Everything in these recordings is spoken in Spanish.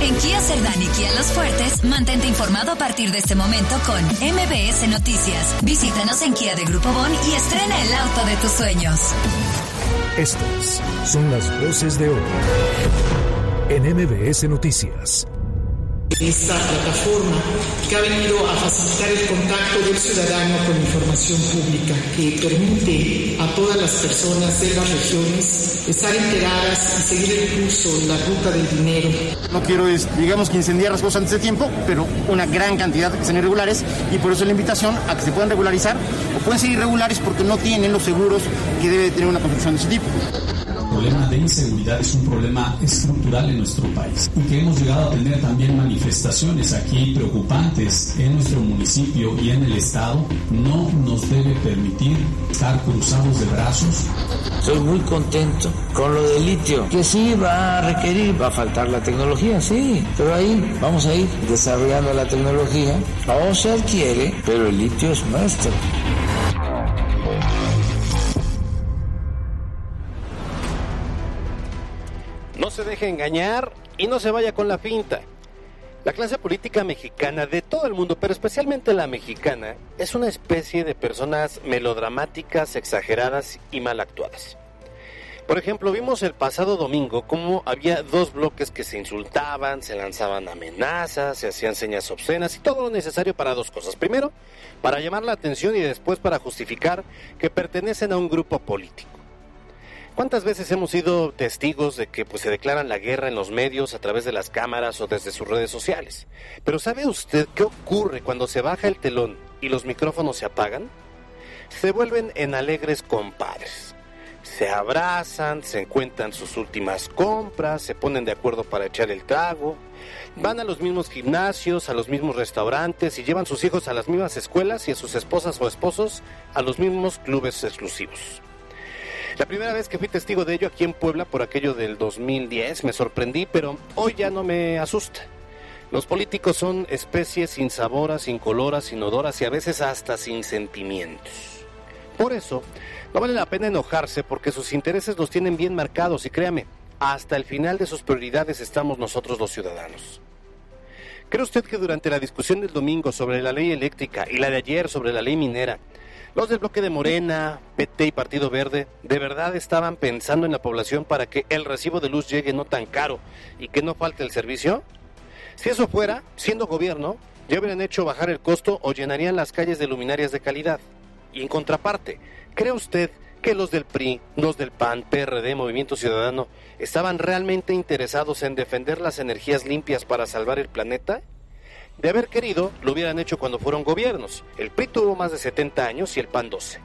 En Kia Cerdán y Kia Los Fuertes, mantente informado a partir de este momento con MBS Noticias. Visítanos en Kia de Grupo Bon y estrena el auto de tus sueños. Estas son las voces de hoy en MBS Noticias esta plataforma que ha venido a facilitar el contacto del ciudadano con información pública, que permite a todas las personas de las regiones estar enteradas y seguir el curso, la ruta del dinero. No quiero, digamos, que incendiar las cosas antes de tiempo, pero una gran cantidad que sean irregulares y por eso la invitación a que se puedan regularizar o pueden ser irregulares porque no tienen los seguros que debe tener una construcción de ese tipo problema de inseguridad es un problema estructural en nuestro país y que hemos llegado a tener también manifestaciones aquí preocupantes en nuestro municipio y en el Estado, no nos debe permitir estar cruzados de brazos. Estoy muy contento con lo del litio, que sí va a requerir, va a faltar la tecnología, sí, pero ahí vamos a ir desarrollando la tecnología, o se adquiere, pero el litio es nuestro. Se deje engañar y no se vaya con la finta. La clase política mexicana de todo el mundo, pero especialmente la mexicana, es una especie de personas melodramáticas, exageradas y mal actuadas. Por ejemplo, vimos el pasado domingo cómo había dos bloques que se insultaban, se lanzaban amenazas, se hacían señas obscenas y todo lo necesario para dos cosas. Primero, para llamar la atención y después para justificar que pertenecen a un grupo político. ¿Cuántas veces hemos sido testigos de que pues, se declaran la guerra en los medios a través de las cámaras o desde sus redes sociales? Pero ¿sabe usted qué ocurre cuando se baja el telón y los micrófonos se apagan? Se vuelven en alegres compadres. Se abrazan, se encuentran sus últimas compras, se ponen de acuerdo para echar el trago, van a los mismos gimnasios, a los mismos restaurantes y llevan sus hijos a las mismas escuelas y a sus esposas o esposos a los mismos clubes exclusivos. La primera vez que fui testigo de ello aquí en Puebla por aquello del 2010 me sorprendí, pero hoy ya no me asusta. Los políticos son especies insabora, incoloras, inodoras y a veces hasta sin sentimientos. Por eso, no vale la pena enojarse porque sus intereses los tienen bien marcados y créame, hasta el final de sus prioridades estamos nosotros los ciudadanos. ¿Cree usted que durante la discusión del domingo sobre la ley eléctrica y la de ayer sobre la ley minera, los del bloque de Morena, PT y Partido Verde, ¿de verdad estaban pensando en la población para que el recibo de luz llegue no tan caro y que no falte el servicio? Si eso fuera, siendo gobierno, ya hubieran hecho bajar el costo o llenarían las calles de luminarias de calidad. Y en contraparte, ¿cree usted que los del PRI, los del PAN, PRD, Movimiento Ciudadano, estaban realmente interesados en defender las energías limpias para salvar el planeta? De haber querido, lo hubieran hecho cuando fueron gobiernos. El PRI tuvo más de 70 años y el PAN 12.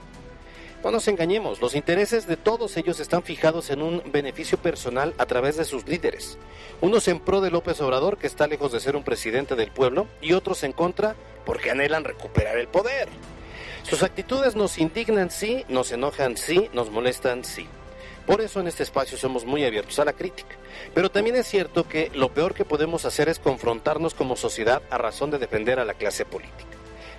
No nos engañemos, los intereses de todos ellos están fijados en un beneficio personal a través de sus líderes. Unos en pro de López Obrador, que está lejos de ser un presidente del pueblo, y otros en contra porque anhelan recuperar el poder. Sus actitudes nos indignan sí, nos enojan sí, nos molestan sí. Por eso en este espacio somos muy abiertos a la crítica. Pero también es cierto que lo peor que podemos hacer es confrontarnos como sociedad a razón de defender a la clase política.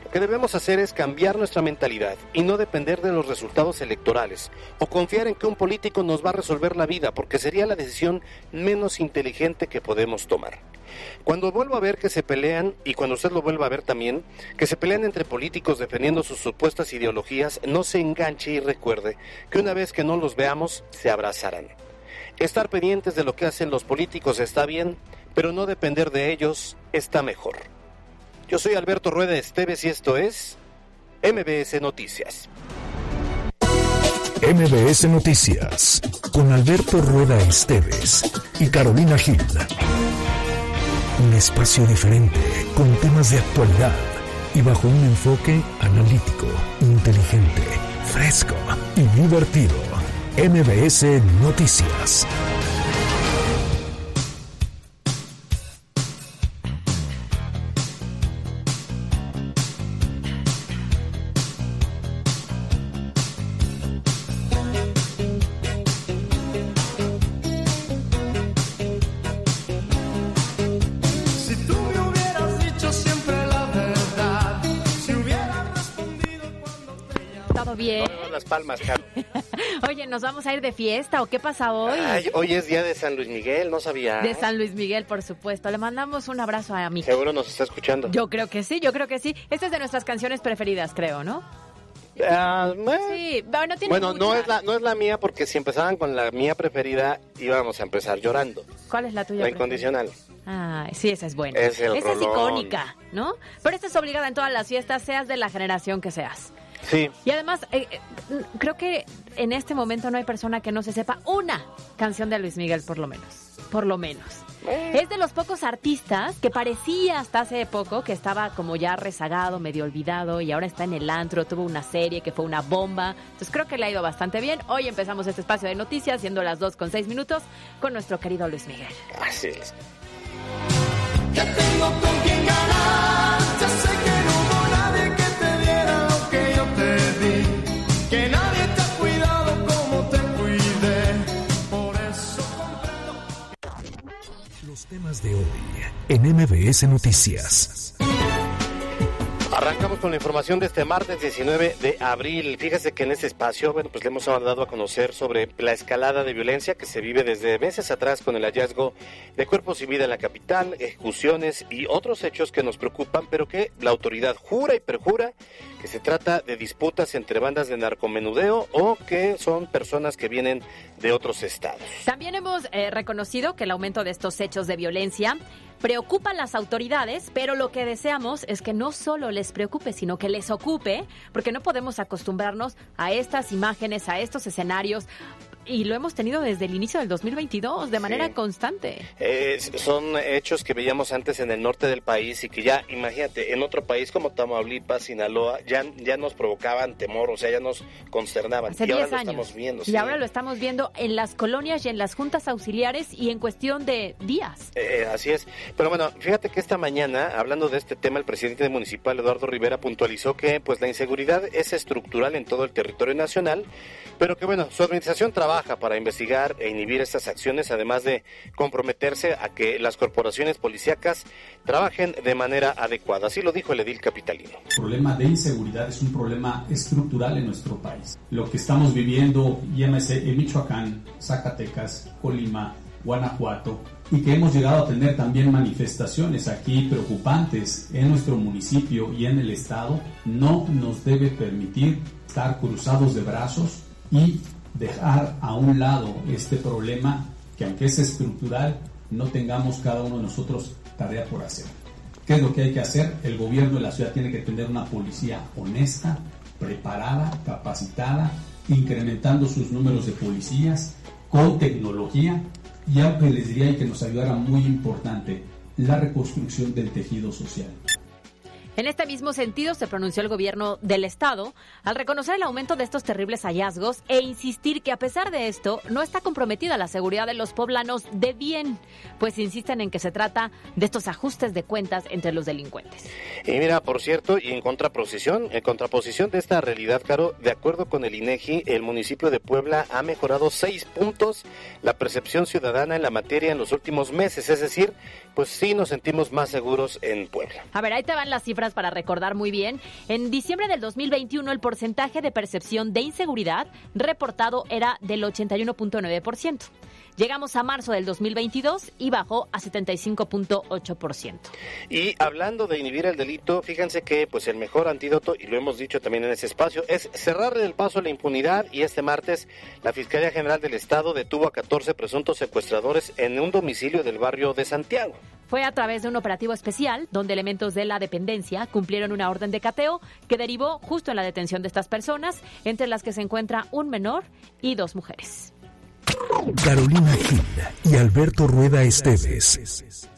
Lo que debemos hacer es cambiar nuestra mentalidad y no depender de los resultados electorales o confiar en que un político nos va a resolver la vida porque sería la decisión menos inteligente que podemos tomar. Cuando vuelvo a ver que se pelean, y cuando usted lo vuelva a ver también, que se pelean entre políticos defendiendo sus supuestas ideologías, no se enganche y recuerde que una vez que no los veamos, se abrazarán. Estar pendientes de lo que hacen los políticos está bien, pero no depender de ellos está mejor. Yo soy Alberto Rueda Esteves y esto es MBS Noticias. MBS Noticias con Alberto Rueda Esteves y Carolina Gil. Un espacio diferente con temas de actualidad y bajo un enfoque analítico, inteligente, fresco y divertido. MBS Noticias. las palmas, Carlos. Oye, ¿nos vamos a ir de fiesta o qué pasa hoy? Hoy es día de San Luis Miguel, no sabía. De San Luis Miguel, por supuesto. Le mandamos un abrazo a mi. Seguro nos está escuchando. Yo creo que sí, yo creo que sí. Esta es de nuestras canciones preferidas, creo, ¿no? Uh, bueno, sí, bueno, tiene bueno no, es la, no es la mía porque si empezaban con la mía preferida íbamos a empezar llorando. ¿Cuál es la tuya? La incondicional. Ah, sí, esa es buena. Es esa rolón. es icónica, ¿no? Pero esta es obligada en todas las fiestas, seas de la generación que seas. Sí. Y además, eh, eh, creo que en este momento no hay persona que no se sepa una canción de Luis Miguel, por lo menos. Por lo menos. Es de los pocos artistas que parecía hasta hace poco que estaba como ya rezagado, medio olvidado y ahora está en el antro, tuvo una serie que fue una bomba. Entonces creo que le ha ido bastante bien. Hoy empezamos este espacio de noticias, siendo las 2 con 6 minutos, con nuestro querido Luis Miguel. Así es. Ya tengo con quién ganar. Temas de hoy en MBS Noticias. Arrancamos con la información de este martes 19 de abril. Fíjese que en este espacio, bueno, pues le hemos dado a conocer sobre la escalada de violencia que se vive desde meses atrás con el hallazgo de cuerpos sin vida en la capital, ejecuciones y otros hechos que nos preocupan, pero que la autoridad jura y perjura que se trata de disputas entre bandas de narcomenudeo o que son personas que vienen de otros estados. También hemos eh, reconocido que el aumento de estos hechos de violencia preocupa a las autoridades, pero lo que deseamos es que no solo les preocupe, sino que les ocupe, porque no podemos acostumbrarnos a estas imágenes, a estos escenarios. Y lo hemos tenido desde el inicio del 2022, de manera Sí. constante. Eh, son hechos que veíamos antes en el norte del país y que ya, imagínate, en otro país como Tamaulipas, Sinaloa, ya, ya nos provocaban temor, o sea, ya nos consternaban. Hace y ahora 10 lo estamos viendo. y sí. ahora lo estamos viendo en las colonias y en las juntas auxiliares y en cuestión de días. Eh, así es. Pero bueno, fíjate que esta mañana, hablando de este tema, el presidente municipal, Eduardo Rivera, puntualizó que pues la inseguridad es estructural en todo el territorio nacional, pero que bueno, su administración trabaja para investigar e inhibir estas acciones, además de comprometerse a que las corporaciones policíacas trabajen de manera adecuada. Así lo dijo el edil capitalino. El problema de inseguridad es un problema estructural en nuestro país. Lo que estamos viviendo, llámese en Michoacán, Zacatecas, Colima, Guanajuato, y que hemos llegado a tener también manifestaciones aquí preocupantes en nuestro municipio y en el estado, no nos debe permitir estar cruzados de brazos y dejar a un lado este problema que aunque es estructural, no tengamos cada uno de nosotros tarea por hacer. ¿Qué es lo que hay que hacer? El gobierno de la ciudad tiene que tener una policía honesta, preparada, capacitada, incrementando sus números de policías con tecnología y algo que les diría y que nos ayudara muy importante, la reconstrucción del tejido social. En este mismo sentido se pronunció el gobierno del estado al reconocer el aumento de estos terribles hallazgos e insistir que a pesar de esto no está comprometida la seguridad de los poblanos de bien, pues insisten en que se trata de estos ajustes de cuentas entre los delincuentes. Y mira, por cierto, y en contraposición, en contraposición de esta realidad, Caro, de acuerdo con el INEGI, el municipio de Puebla ha mejorado seis puntos la percepción ciudadana en la materia en los últimos meses, es decir, pues sí nos sentimos más seguros en Puebla. A ver, ahí te van las cifras para recordar muy bien. En diciembre del 2021 el porcentaje de percepción de inseguridad reportado era del 81.9%. Llegamos a marzo del 2022 y bajó a 75.8%. Y hablando de inhibir el delito, fíjense que pues el mejor antídoto, y lo hemos dicho también en ese espacio, es cerrarle el paso a la impunidad y este martes la Fiscalía General del Estado detuvo a 14 presuntos secuestradores en un domicilio del barrio de Santiago. Fue a través de un operativo especial donde elementos de la dependencia cumplieron una orden de cateo que derivó justo en la detención de estas personas, entre las que se encuentra un menor y dos mujeres. Carolina Gil y Alberto Rueda Esteves.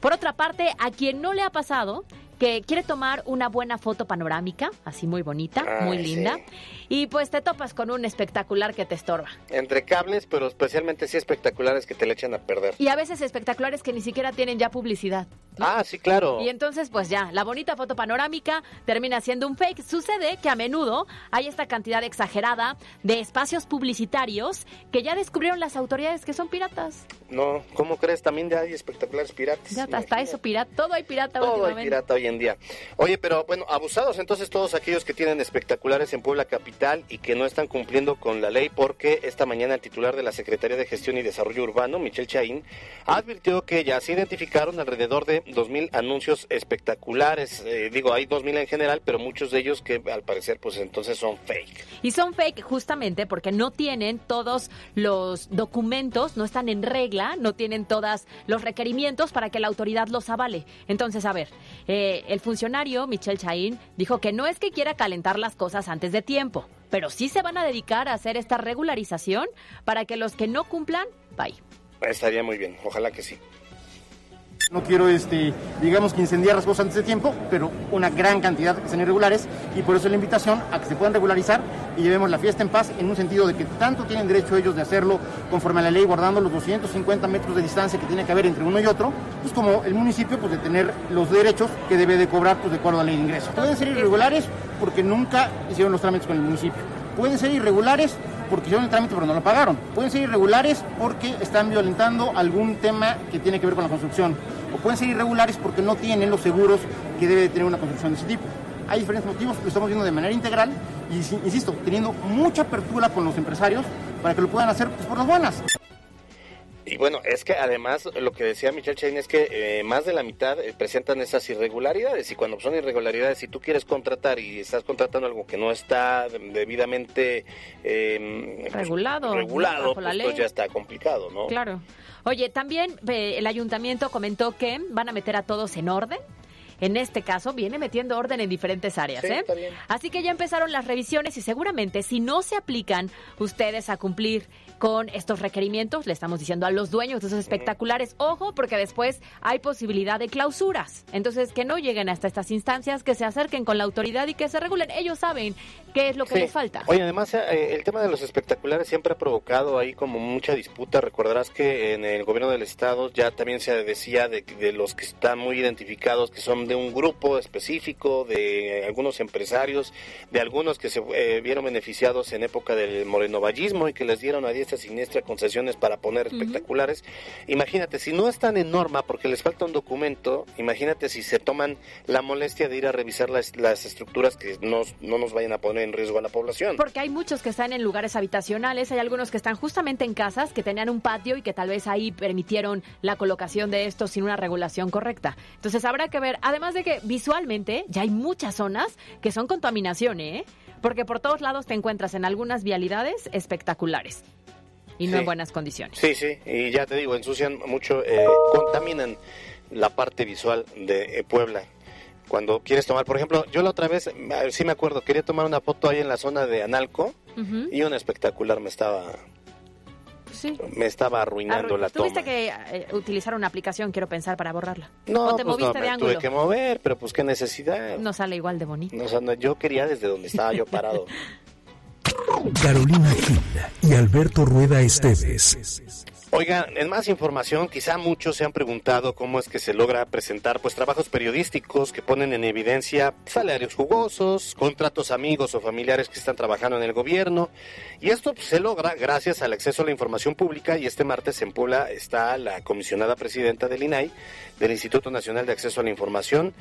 Por otra parte, a quien no le ha pasado que quiere tomar una buena foto panorámica, así muy bonita, muy linda, sí. y pues te topas con un espectacular que te estorba. Entre cables, pero especialmente sí espectaculares que te le echan a perder. Y a veces espectaculares que ni siquiera tienen ya publicidad. ¿no? Ah, sí, claro. Y entonces, pues ya, la bonita foto panorámica termina siendo un fake. Sucede que a menudo hay esta cantidad exagerada de espacios publicitarios que ya descubrieron las autoridades que son piratas. No, ¿cómo crees? También ya hay espectaculares piratas. Ya hasta eso pirata, todo hay pirata Todo hay pirata hoy hoy en día. Oye, pero bueno, abusados entonces todos aquellos que tienen espectaculares en Puebla Capital y que no están cumpliendo con la ley porque esta mañana el titular de la Secretaría de Gestión y Desarrollo Urbano, Michelle Chaín, advirtió que ya se identificaron alrededor de 2.000 anuncios espectaculares. Eh, digo, hay 2.000 en general, pero muchos de ellos que al parecer pues entonces son fake. Y son fake justamente porque no tienen todos los documentos, no están en regla, no tienen todos los requerimientos para que la autoridad los avale. Entonces, a ver, eh, el funcionario Michel Chaín dijo que no es que quiera calentar las cosas antes de tiempo, pero sí se van a dedicar a hacer esta regularización para que los que no cumplan, bye. Estaría muy bien, ojalá que sí. No quiero, este, digamos que incendiar las cosas antes de tiempo, pero una gran cantidad que sean irregulares y por eso la invitación a que se puedan regularizar y llevemos la fiesta en paz en un sentido de que tanto tienen derecho ellos de hacerlo conforme a la ley, guardando los 250 metros de distancia que tiene que haber entre uno y otro, pues como el municipio pues de tener los derechos que debe de cobrar pues de acuerdo a la ley de ingresos. Pueden ser irregulares porque nunca hicieron los trámites con el municipio. Pueden ser irregulares porque hicieron el trámite pero no lo pagaron. Pueden ser irregulares porque están violentando algún tema que tiene que ver con la construcción. O pueden ser irregulares porque no tienen los seguros que debe de tener una construcción de ese tipo. Hay diferentes motivos, lo estamos viendo de manera integral y, si- insisto, teniendo mucha apertura con los empresarios para que lo puedan hacer pues, por las buenas. Y bueno, es que además lo que decía Michelle Chain es que eh, más de la mitad eh, presentan esas irregularidades y cuando son irregularidades, si tú quieres contratar y estás contratando algo que no está debidamente eh, pues, Regulado, regulado bajo la pues, pues ya está complicado, ¿no? Claro. Oye, también eh, el ayuntamiento comentó que van a meter a todos en orden. En este caso, viene metiendo orden en diferentes áreas, Sí, ¿eh? está bien. Así que ya empezaron las revisiones y seguramente si no se aplican ustedes a cumplir con estos requerimientos, le estamos diciendo a los dueños de esos espectaculares, ojo, porque después hay posibilidad de clausuras. Entonces, que no lleguen hasta estas instancias, que se acerquen con la autoridad y que se regulen. Ellos saben qué es lo que Sí. les falta. Oye, además eh, el tema de los espectaculares siempre ha provocado ahí como mucha disputa. Recordarás que en el gobierno del estado ya también se decía de, de los que están muy identificados, que son de un grupo específico, de algunos empresarios, de algunos que se eh, vieron beneficiados en época del morenovallismo y que les dieron a diestra siniestra concesiones para poner espectaculares. Imagínate, si no están en norma porque les falta un documento, imagínate si se toman la molestia de ir a revisar las, las estructuras que no, no nos vayan a poner en riesgo a la población. Porque hay muchos que están en lugares habitacionales, hay algunos que están justamente en casas, que tenían un patio y que tal vez ahí permitieron la colocación de esto sin una regulación correcta. Entonces habrá que ver, además de que visualmente ya hay muchas zonas que son contaminación, ¿eh? Porque por todos lados te encuentras en algunas vialidades espectaculares y no Sí. en buenas condiciones. Sí, sí, y ya te digo, ensucian mucho, eh, contaminan la parte visual de eh, Puebla. Cuando quieres tomar, por ejemplo, yo la otra vez, sí me acuerdo, quería tomar una foto ahí en la zona de Analco y un espectacular me estaba Sí. me estaba arruinando Arru- la toma. Tuviste que eh, utilizar una aplicación, quiero pensar, para borrarla. No, o te pues no, moviste me de ángulo. tuve que mover, pero pues qué necesidad. No sale igual de bonito. No, o sea, no, yo quería desde donde estaba yo parado. Carolina Gil y Alberto Rueda Esteves. Oigan, en más información, quizá muchos se han preguntado cómo es que se logra presentar pues trabajos periodísticos que ponen en evidencia salarios jugosos, contratos amigos o familiares que están trabajando en el gobierno. Y esto pues, se logra gracias al acceso a la información pública y este martes en Puebla está la comisionada presidenta del INAI, del Instituto Nacional de Acceso a la Información,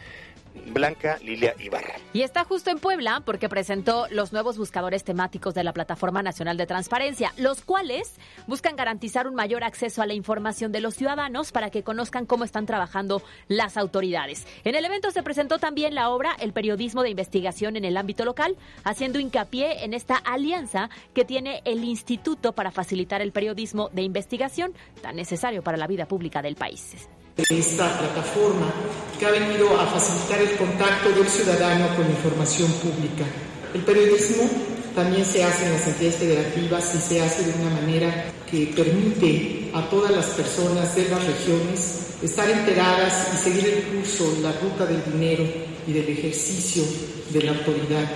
Blanca Lilia Ibarra. Y está justo en Puebla porque presentó los nuevos buscadores temáticos de la Plataforma Nacional de Transparencia, los cuales buscan garantizar un mayor acceso a la información de los ciudadanos para que conozcan cómo están trabajando las autoridades. En el evento se presentó también la obra El periodismo de investigación en el ámbito local, haciendo hincapié en esta alianza que tiene el Instituto para facilitar el periodismo de investigación tan necesario para la vida pública del país. Esta plataforma que ha venido a facilitar el contacto del ciudadano con la información pública. El periodismo también se hace en las entidades federativas y se hace de una manera que permite a todas las personas de las regiones estar enteradas y seguir el curso, la ruta del dinero y del ejercicio de la autoridad.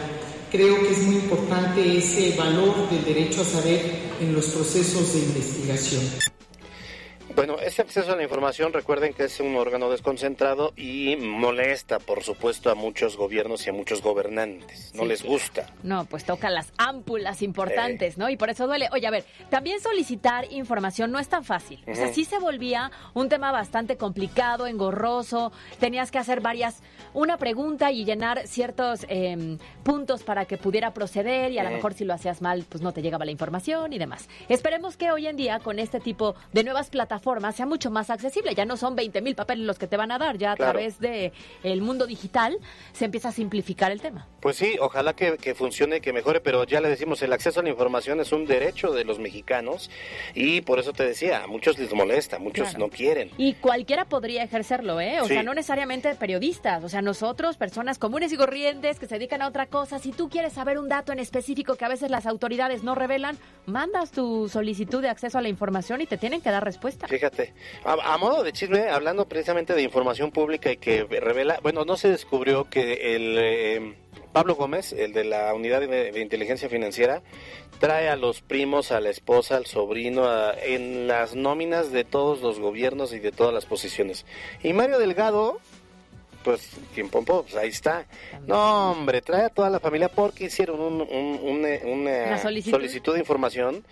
Creo que es muy importante ese valor del derecho a saber en los procesos de investigación. Bueno, este acceso a la información, recuerden que es un órgano desconcentrado y molesta, por supuesto, a muchos gobiernos y a muchos gobernantes. No Sí, les gusta. No, pues toca las ámpulas importantes, ¿no? Y por eso duele. Oye, a ver, también solicitar información no es tan fácil. O sea, sí se volvía un tema bastante complicado, engorroso. Tenías que hacer varias, una pregunta y llenar ciertos eh, puntos para que pudiera proceder y a lo Ujú. mejor si lo hacías mal, pues no te llegaba la información y demás. Esperemos que hoy en día con este tipo de nuevas plataformas sea mucho más accesible. Ya no son 20 mil papeles los que te van a dar, ya a Claro. través de el mundo digital se empieza a simplificar el tema. Pues sí, ojalá que, que funcione, que mejore, pero ya le decimos, el acceso a la información es un derecho de los mexicanos y por eso te decía, a muchos les molesta, muchos Claro. no quieren. Y cualquiera podría ejercerlo, ¿eh? O Sí. sea, no necesariamente periodistas, o sea, nosotros, personas comunes y corrientes que se dedican a otra cosa, si tú quieres saber un dato en específico que a veces las autoridades no revelan, mandas tu solicitud de acceso a la información y te tienen que dar respuesta. Fíjate, a, a modo de chisme, hablando precisamente de información pública y que revela, bueno, no se descubrió que el eh, Pablo Gómez, el de la unidad de, de inteligencia financiera, trae a los primos, a la esposa, al sobrino, a- en las nóminas de todos los gobiernos y de todas las posiciones. Y Mario Delgado, pues, quien pompó, pues ahí está. No, hombre, trae a toda la familia porque hicieron un- un- una, una Una solicitud. solicitud de información.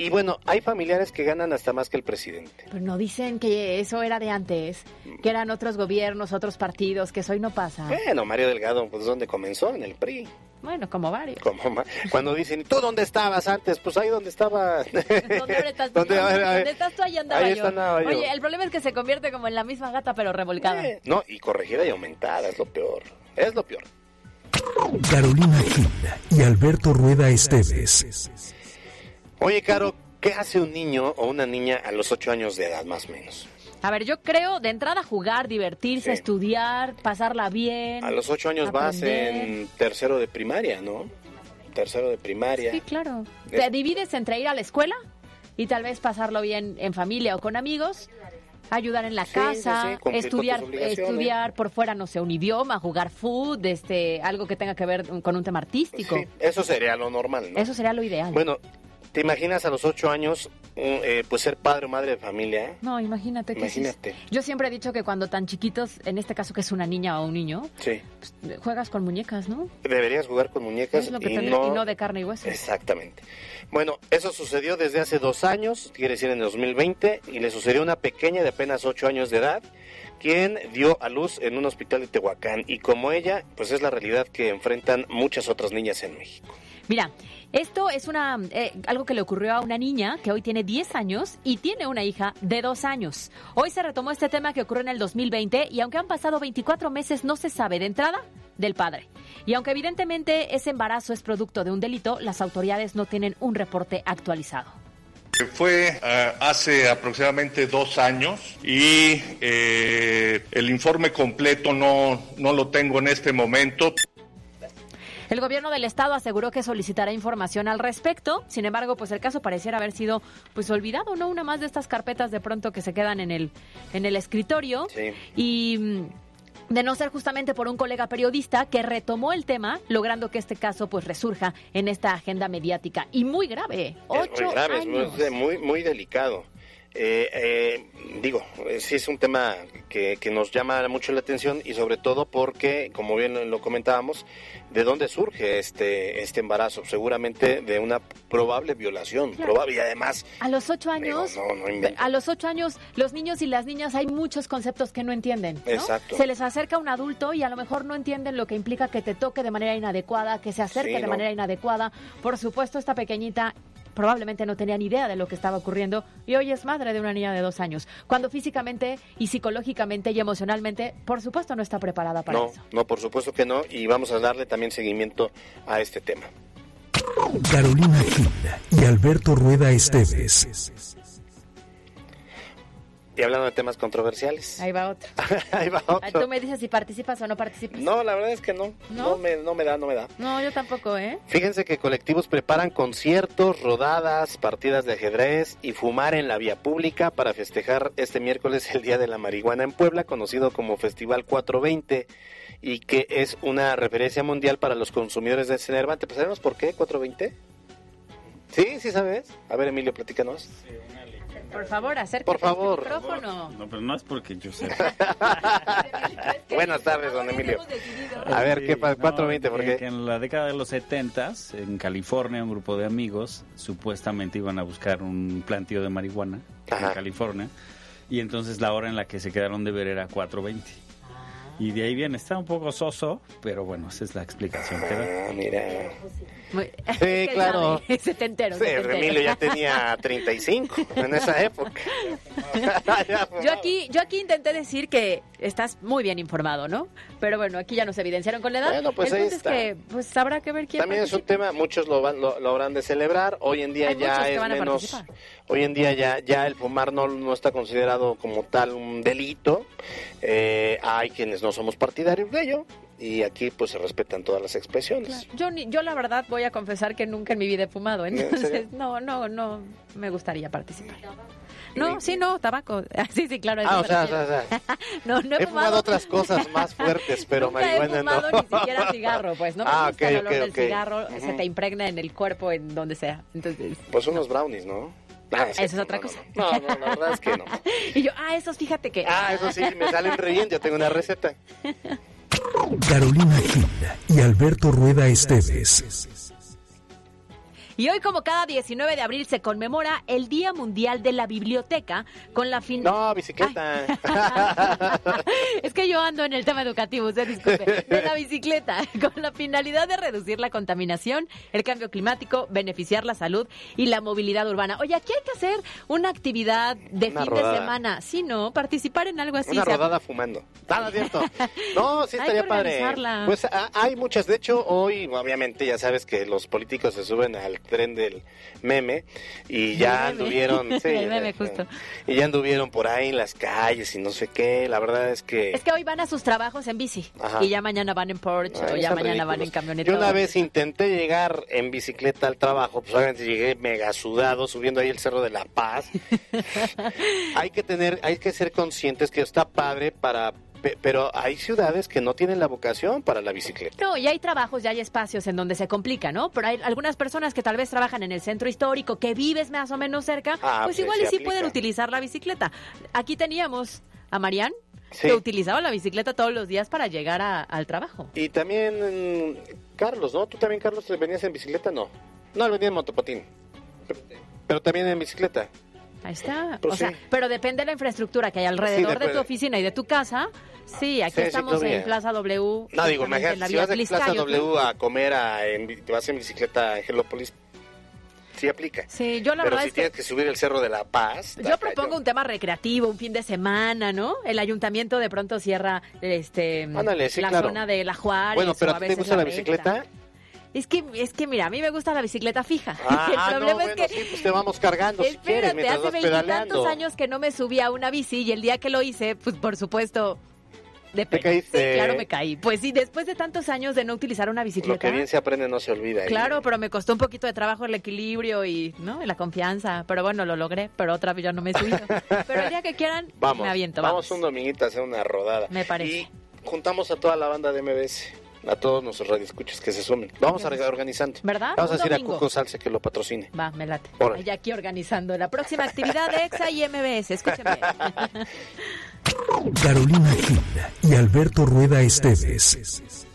Y bueno, hay familiares que ganan hasta más que el presidente. Pero no dicen que eso era de antes, que eran otros gobiernos, otros partidos, que eso hoy no pasa. Bueno, Mario Delgado, pues ¿dónde comenzó? En el PRI. Bueno, como varios. Como cuando dicen, ¿tú dónde estabas antes? Pues ahí donde estaba. ¿Dónde ahora estás? ¿Dónde- a ver, a ver. ¿Dónde estás tú? Ahí andaba Ahí yo. andaba yo. Oye, el problema es que se convierte como en la misma gata, pero revolcada. Eh, No, y corregida y aumentada, es lo peor. Es lo peor. Carolina Gil y Alberto Rueda Esteves. Oye, Caro, ¿qué hace un niño o una niña a los ocho años de edad, más o menos? A ver, yo creo de entrada jugar, divertirse, Sí. estudiar, pasarla bien. A los ocho años vas en tercero de primaria, ¿no? Tercero de primaria. Sí, claro. Es- Te divides entre ir a la escuela y tal vez pasarlo bien en familia o con amigos, ayudar en la Sí, casa, sí, sí, estudiar, estudiar por fuera, no sé, un idioma, jugar food, este, algo que tenga que ver con un tema artístico. Sí, eso sería lo normal, ¿no? Eso sería lo ideal. Bueno, ¿te imaginas a los ocho años, eh, pues ser padre o madre de familia? eh? No, imagínate que. Imagínate. Yo siempre he dicho que cuando tan chiquitos, en este caso que es una niña o un niño, Sí. pues, juegas con muñecas, ¿no? Deberías jugar con muñecas Es lo que y, no... y no de carne y hueso. Exactamente. Bueno, eso sucedió desde hace dos años, quiere decir en el 2020, y le sucedió a una pequeña de apenas ocho años de edad, quien dio a luz en un hospital de Tehuacán. Y como ella, pues es la realidad que enfrentan muchas otras niñas en México. Mira, esto es una eh, algo que le ocurrió a una niña que hoy tiene 10 años y tiene una hija de 2 años. Hoy se retomó este tema que ocurrió en el 2020 y aunque han pasado 24 meses no se sabe de entrada del padre. Y aunque evidentemente ese embarazo es producto de un delito, las autoridades no tienen un reporte actualizado. Fue eh, hace aproximadamente dos años y eh, el informe completo no, no lo tengo en este momento. El gobierno del estado aseguró que solicitará información al respecto. Sin embargo, pues el caso pareciera haber sido pues olvidado, ¿no? Una más de estas carpetas de pronto que se quedan en el en el escritorio. Sí. Y mm, de no ser justamente por un colega periodista que retomó el tema, logrando que este caso pues resurja en esta agenda mediática y muy grave. Ocho es muy grave, muy- años. es muy, muy delicado. Eh, eh, digo, eh, sí es un tema que, que nos llama mucho la atención y sobre todo porque, como bien lo comentábamos, ¿de dónde surge este, este embarazo? Seguramente de una probable violación, Claro. probable y además... A los ocho digo, años, no, no inventes. a los ocho años, los niños y las niñas hay muchos conceptos que no entienden. ¿no? Exacto. Se les acerca un adulto y a lo mejor no entienden lo que implica que te toque de manera inadecuada, que se acerque Sí, de no. manera inadecuada. Por supuesto, esta pequeñita probablemente no tenía ni idea de lo que estaba ocurriendo y hoy es madre de una niña de dos años, cuando físicamente y psicológicamente y emocionalmente, por supuesto, no está preparada para No, eso. no, por supuesto que no y vamos a darle también seguimiento a este tema. Carolina Gil y Alberto Rueda Esteves. Y hablando de temas controversiales. Ahí va otro. Ahí va Ah, otro. Tú me dices si participas o no participas. No, la verdad es que no. ¿No? No, me, no me da, no me da. No, yo tampoco, ¿eh? Fíjense que colectivos preparan conciertos, rodadas, partidas de ajedrez y fumar en la vía pública para festejar este miércoles el Día de la Marihuana en Puebla, conocido como Festival 420 y que es una referencia mundial para los consumidores de ese enervante. Pues ¿sabemos por qué 420? Sí, sí sabes. A ver, Emilio, platícanos. Por favor, acércate Por favor. al micrófono. No, pero no es porque yo sepa. Buenas tardes, don Emilio. A ver, ¿qué pasa? No, 420, ¿por que- qué? que en la década de los 70 en California, un grupo de amigos supuestamente iban a buscar un plantío de marihuana Ajá. en California. Y entonces la hora en la que se quedaron de ver era 4.20. Y de ahí viene, está un poco soso, pero bueno, esa es la explicación que da. Ah, mira. Sí, claro. Setentero, Sí, setentero. Emilio ya tenía 35 en esa época. Yo aquí, yo aquí intenté decir que estás muy bien informado, ¿no? Pero bueno, aquí ya nos evidenciaron con la edad. Bueno, pues El ahí punto está. es que pues habrá que ver quién También es un tema, muchos lo, van, lo, lo habrán de celebrar. Hoy en día Hay ya es menos. participar. Hoy en día ya, ya el fumar no, no está considerado como tal un delito. Eh, hay quienes no somos partidarios de ello. Y aquí pues se respetan todas las expresiones. Yo, ni- yo la verdad voy a confesar que nunca en mi vida he fumado, ¿En entonces no, no, no me gustaría participar. No, sí, no, tabaco. Sí, sí, claro. Ah, o sea, o sea, o sea, no, no he, he fumado otras cosas más fuertes, pero Nunca marihuana he fumado no. ni siquiera cigarro, pues no me Ah, gusta ok, el olor ok, del ok. cigarro, se Ujú. te impregna en el cuerpo, en donde sea. Entonces, Pues unos brownies, ¿no? Ah, Eso es otra cosa. No, no, la verdad es que no. y yo, ah, esos fíjate que... Ah, eso sí, me salen re bien, yo tengo una receta. Carolina Gil y Alberto Rueda Esteves. Y hoy, como cada 19 de abril, se conmemora el Día Mundial de la Biblioteca con la fin... No, bicicleta. es que yo ando en el tema educativo, usted disculpe. De la bicicleta, con la finalidad de reducir la contaminación, el cambio climático, beneficiar la salud y la movilidad urbana. Oye, aquí hay que hacer una actividad de Una fin rodada. de semana. Sí, ¿no? Participar en algo así. Una rodada fumando. Nada, cierto. No, sí estaría padre. Pues ah, hay muchas. De hecho, hoy, obviamente, ya sabes que los políticos se suben al tren del meme y ya anduvieron. sí, El meme, justo. Y ya anduvieron por ahí en las calles y no sé qué. La verdad es que. Es que hoy van a sus trabajos en bici Ajá. y ya mañana van en Porsche Ay, o ya mañana van en camioneta. Yo una vez intenté llegar en bicicleta al trabajo, pues obviamente llegué mega sudado, subiendo ahí el Cerro de la Paz. hay que tener, hay que ser conscientes que está padre para, pe- pero hay ciudades que no tienen la vocación para la bicicleta. No, y hay trabajos, ya hay espacios en donde se complica, ¿no? Pero hay algunas personas que tal vez trabajan en el centro histórico, que vives más o menos cerca, Ah, pues pues igual y sí aplica. pueden utilizar la bicicleta. Aquí teníamos a Marián, Sí. que utilizaba la bicicleta todos los días para llegar a- al trabajo. Y también mm, Carlos, ¿no? ¿Tú también, Carlos, venías en bicicleta? No. No, él venía en motopatín. Pero, pero también en bicicleta. Ahí está. Pues o sea, pero depende de la infraestructura que hay alrededor de tu oficina y de tu casa. Sí, aquí Sí, estamos en Plaza W. No, digo, imagínate, la si vas de Plaza W a comer a, en, te vas en bicicleta a Angelópolis, sí aplica. Sí, yo la Pero verdad si es que tienes que subir el Cerro de la Paz. Yo propongo un tema recreativo, un fin de semana, ¿no? El ayuntamiento de pronto cierra este Ándale, sí, la claro. zona de la Juárez. Bueno, pero o ¿a a ti te gusta la recta. bicicleta? Es que, es que mira, a mí me gusta la bicicleta fija. Ah, el ah, no, problema bueno, es que sí, pues te vamos cargando si quieres, Espérate, mientras hace veintitantos años que no me subí a una bici y el día que lo hice, pues por supuesto, de pena. caíste? Sí, claro, me caí. Pues sí, después de tantos años de no utilizar una Lo bicicleta. que bien se aprende no se olvida. ¿eh? Claro, pero me costó un poquito de trabajo el equilibrio y, ¿no? La confianza. Pero bueno, lo logré, pero otra vez ya no me he subido. Pero el día que quieran, Vamos, me aviento. vamos Vamos, un dominguito a hacer una rodada. Me parece. Y juntamos a toda la banda de MBS, a todos nuestros radioescuchas que se sumen. Vamos a organizando. ¿Verdad? Vamos a decir a domingo. Cuco Salsa que lo patrocine. Va, me late. Órale. Ya aquí organizando la próxima actividad de EXA y MBS. Escúchenme. Carolina Gil y Alberto Rueda Esteves.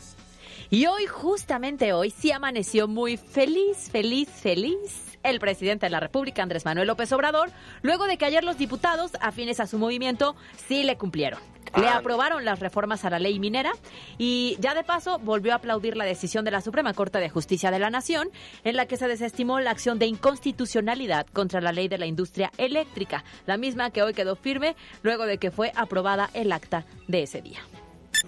Y hoy, justamente hoy, sí amaneció muy feliz, feliz, feliz el presidente de la República, Andrés Manuel López Obrador, luego de que ayer los diputados, afines a su movimiento, sí le cumplieron. Le aprobaron las reformas a la ley minera y ya de paso volvió a aplaudir la decisión de la Suprema Corte de Justicia de la Nación en la que se desestimó la acción de inconstitucionalidad contra la ley de la industria eléctrica, la misma que hoy quedó firme luego de que fue aprobada el acta de ese día.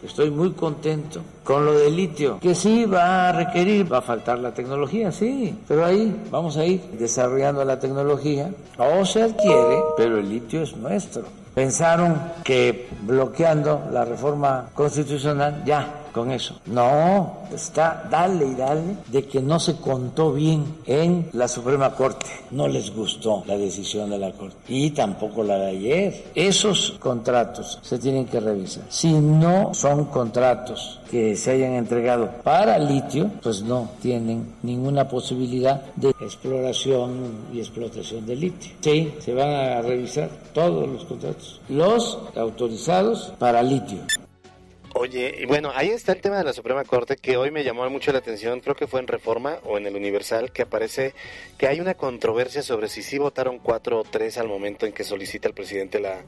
Estoy muy contento con lo del litio, que sí va a requerir, va a faltar la tecnología, sí, pero ahí vamos a ir desarrollando la tecnología, o se adquiere, pero el litio es nuestro. Pensaron que bloqueando la reforma constitucional ya con eso. No, está dale y dale de que no se contó bien en la Suprema Corte. No les gustó la decisión de la Corte y tampoco la de ayer. Esos contratos se tienen que revisar. Si no son contratos que se hayan entregado para litio, pues no tienen ninguna posibilidad de exploración y explotación de litio. Sí, se van a revisar todos los contratos, los autorizados para litio. Oye, y bueno, ahí está el tema de la Suprema Corte que hoy me llamó mucho la atención, creo que fue en Reforma o en el Universal, que aparece que hay una controversia sobre si sí votaron cuatro o tres al momento en que solicita el presidente la...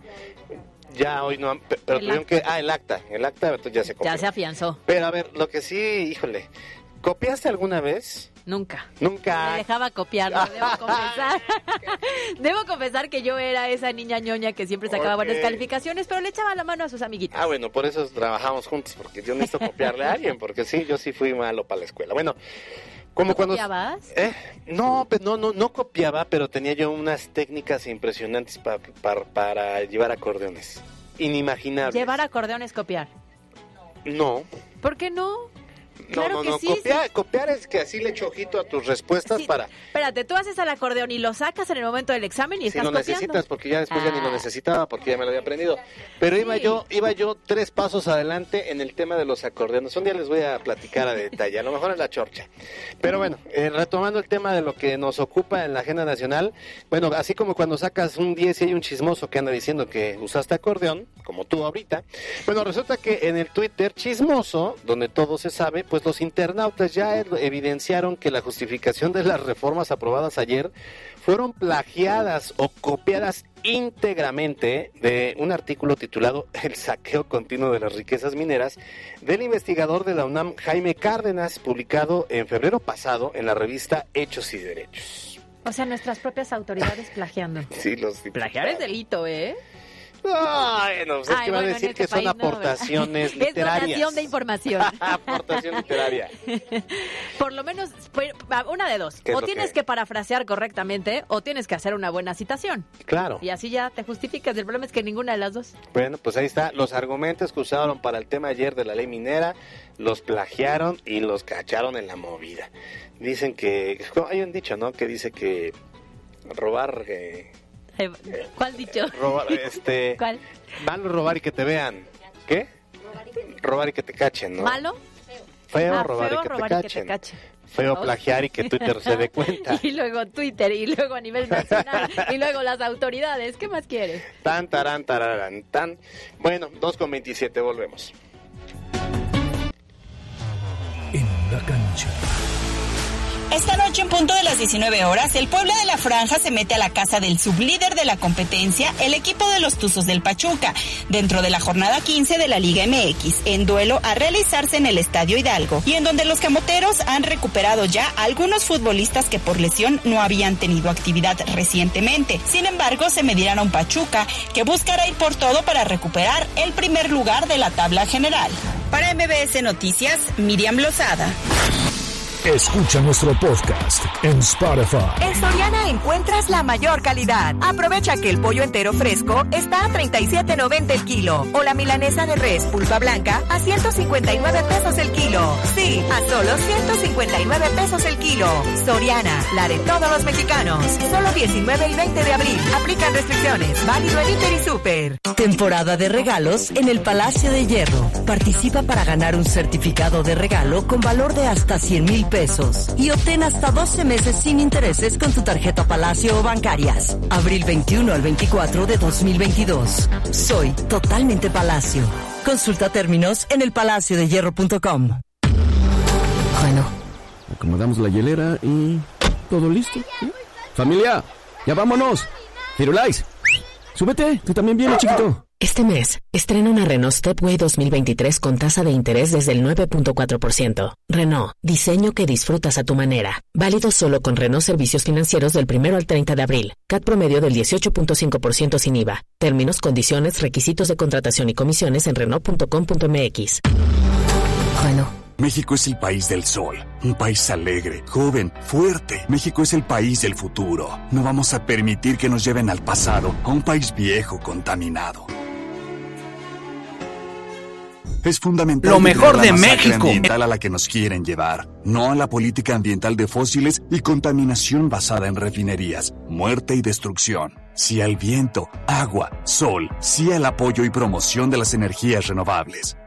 Ya hoy no, han- pero El tuvieron que... Ah, el acta, el acta entonces ya se copió. Ya se afianzó. Pero a ver, lo que sí, híjole, ¿copiaste alguna vez? Nunca. Nunca. Me dejaba copiar, debo confesar. debo confesar que yo era esa niña ñoña que siempre sacaba buenas calificaciones, pero le echaba la mano a sus amiguitos. Ah, bueno, por eso trabajamos juntos, porque yo necesito copiarle a alguien, porque sí, yo sí fui malo para la escuela. Bueno, como cuando... ¿Copiabas? ¿Eh? No, pues no, no, no copiaba, pero tenía yo unas técnicas impresionantes pa- pa- para llevar acordeones. Inimaginables. Llevar acordeones copiar. No. ¿Por qué no? No, Claro no, no. sí, copiar, sí. copiar es que así le echo ojito a tus respuestas para... Espérate, tú haces el acordeón y lo sacas en el momento del examen y estás lo copiando. necesitas, porque ya después ya ni lo Ah. necesitaba, porque ya me lo había aprendido. Pero iba yo, iba yo tres pasos adelante en el tema de los acordeones. Un día les voy a platicar a detalle, a lo mejor en la chorcha. Pero bueno, eh, retomando el tema de lo que nos ocupa en la agenda nacional, bueno, así como cuando sacas un 10 y hay un chismoso que anda diciendo que usaste acordeón, como tú ahorita, bueno, resulta que en el Twitter chismoso, donde todo se sabe, pues los internautas ya evidenciaron que la justificación de las reformas aprobadas ayer fueron plagiadas o copiadas íntegramente de un artículo titulado El saqueo continuo de las riquezas mineras del investigador de la UNAM Jaime Cárdenas, publicado en febrero pasado en la revista Hechos y Derechos. O sea, nuestras propias autoridades plagiando. Sí, los Plagiar es delito, ¿eh? Ay, no, pues es que va a decir este que son país no, aportaciones Es literarias. donación de información. Aportación literaria. Por lo menos, una de dos. ¿Qué es O tienes que- que parafrasear correctamente o tienes que hacer una buena citación. Claro. Y así ya te justificas. El problema es que ninguna de las dos. Bueno, pues ahí está. Los argumentos que usaron para el tema ayer de la ley minera los plagiaron y los cacharon en la movida. Dicen que. Hay un dicho, ¿no? Que dice que robar. Eh, ¿Cuál dicho? robar este. ¿Cuál? Malo robar y que te vean. ¿Qué? Robar y que te cachen, ¿no? ¿Malo? Feo Ah, robar, feo y, que robar te y que te cachen. Feo ¿No? plagiar y que Twitter se dé cuenta. Y luego Twitter, y luego a nivel nacional, y luego las autoridades. ¿Qué más quieres? Tan, tarán, tararán, tan. Bueno, 2 con 27, volvemos. En la cancha. Esta noche en punto de las 19 horas, el Puebla de la Franja se mete a la casa del sublíder de la competencia, el equipo de los Tuzos del Pachuca, dentro de la jornada 15 de la Liga MX, en duelo a realizarse en el Estadio Hidalgo, y en donde los camoteros han recuperado ya algunos futbolistas que por lesión no habían tenido actividad recientemente. Sin embargo, se medirán a un Pachuca que buscará ir por todo para recuperar el primer lugar de la tabla general. Para MBS Noticias, Miriam Lozada. Escucha nuestro podcast en Spotify. En Soriana encuentras la mayor calidad. Aprovecha que el pollo entero fresco está a 37.90 el kilo o la milanesa de res pulpa blanca a 159 pesos el kilo. Sí, a solo 159 pesos el kilo. Soriana, la de todos los mexicanos. Solo 19 y 20 de abril. Aplican restricciones. Válido en Hiper y Super. Temporada de regalos en el Palacio de Hierro. Participa para ganar un certificado de regalo con valor de hasta 100 mil pesos y obtén hasta 12 meses sin intereses con tu tarjeta Palacio o bancarias. Abril 21 al 24 de 2022. Soy totalmente Palacio. Consulta términos en elpalaciodehierro.com. Bueno, acomodamos la hielera y todo listo. ¿sí? Familia, ya vámonos. Firulais, súbete, tú también vienes, chiquito. Este mes, estrena una Renault Stepway 2023 con tasa de interés desde el 9.4%. Renault, diseño que disfrutas a tu manera. Válido solo con Renault Servicios Financieros del 1 al 30 de abril. CAT promedio del 18.5% sin IVA. Términos, condiciones, requisitos de contratación y comisiones en Renault.com.mx. México es el país del sol, un país alegre, joven, fuerte. México es el país del futuro. No vamos a permitir que nos lleven al pasado, a un país viejo, contaminado. Es fundamental Lo mejor de la masacre México. ambiental a la que nos quieren llevar, no a la política ambiental de fósiles y contaminación basada en refinerías, muerte y destrucción. Sí al viento, agua, sol, sí al apoyo y promoción de las energías renovables.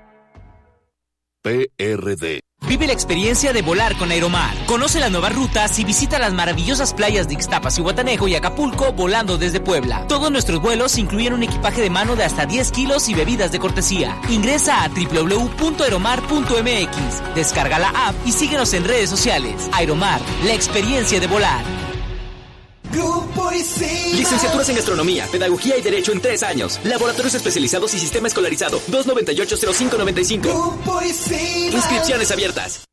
PRD. Vive la experiencia de volar con Aeromar. Conoce las nuevas rutas y visita las maravillosas playas de Ixtapas y Guatanejo y Acapulco volando desde Puebla. Todos nuestros vuelos incluyen un equipaje de mano de hasta 10 kilos y bebidas de cortesía. Ingresa a www.aeromar.mx, descarga la app y síguenos en redes sociales. Aeromar, la experiencia de volar. Grupo Licenciaturas en Gastronomía, Pedagogía y Derecho en tres años. Laboratorios especializados y sistema escolarizado. 298-0595. Grupo Inscripciones abiertas.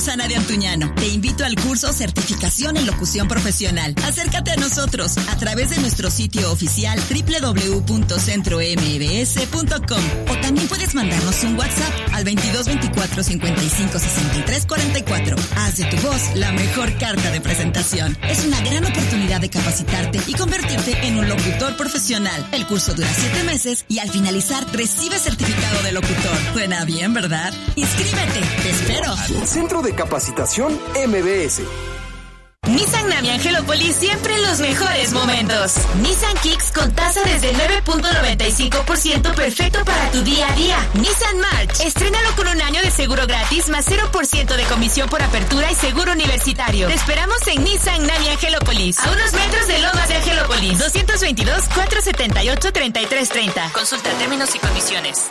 Roxana de Antuñano. Te invito al curso Certificación en Locución Profesional. Acércate a nosotros a través de nuestro sitio oficial www.centrombs.com o también puedes mandarnos un WhatsApp al 22 24 55 63 44. Haz de tu voz la mejor carta de presentación. Es una gran oportunidad de capacitarte y convertirte en un locutor profesional. El curso dura siete meses y al finalizar recibes certificado de locutor. Suena bien, ¿verdad? Inscríbete. Te espero. Centro de Capacitación MBS. Nissan Navia Angelópolis siempre en los mejores momentos. Nissan Kicks con tasa desde 9.95% perfecto para tu día a día. Nissan March, estrénalo con un año de seguro gratis más 0% de comisión por apertura y seguro universitario. Te esperamos en Nissan Navia Angelópolis, a unos metros de Lomas de Angelópolis. 222-478-3330. Consulta términos y condiciones.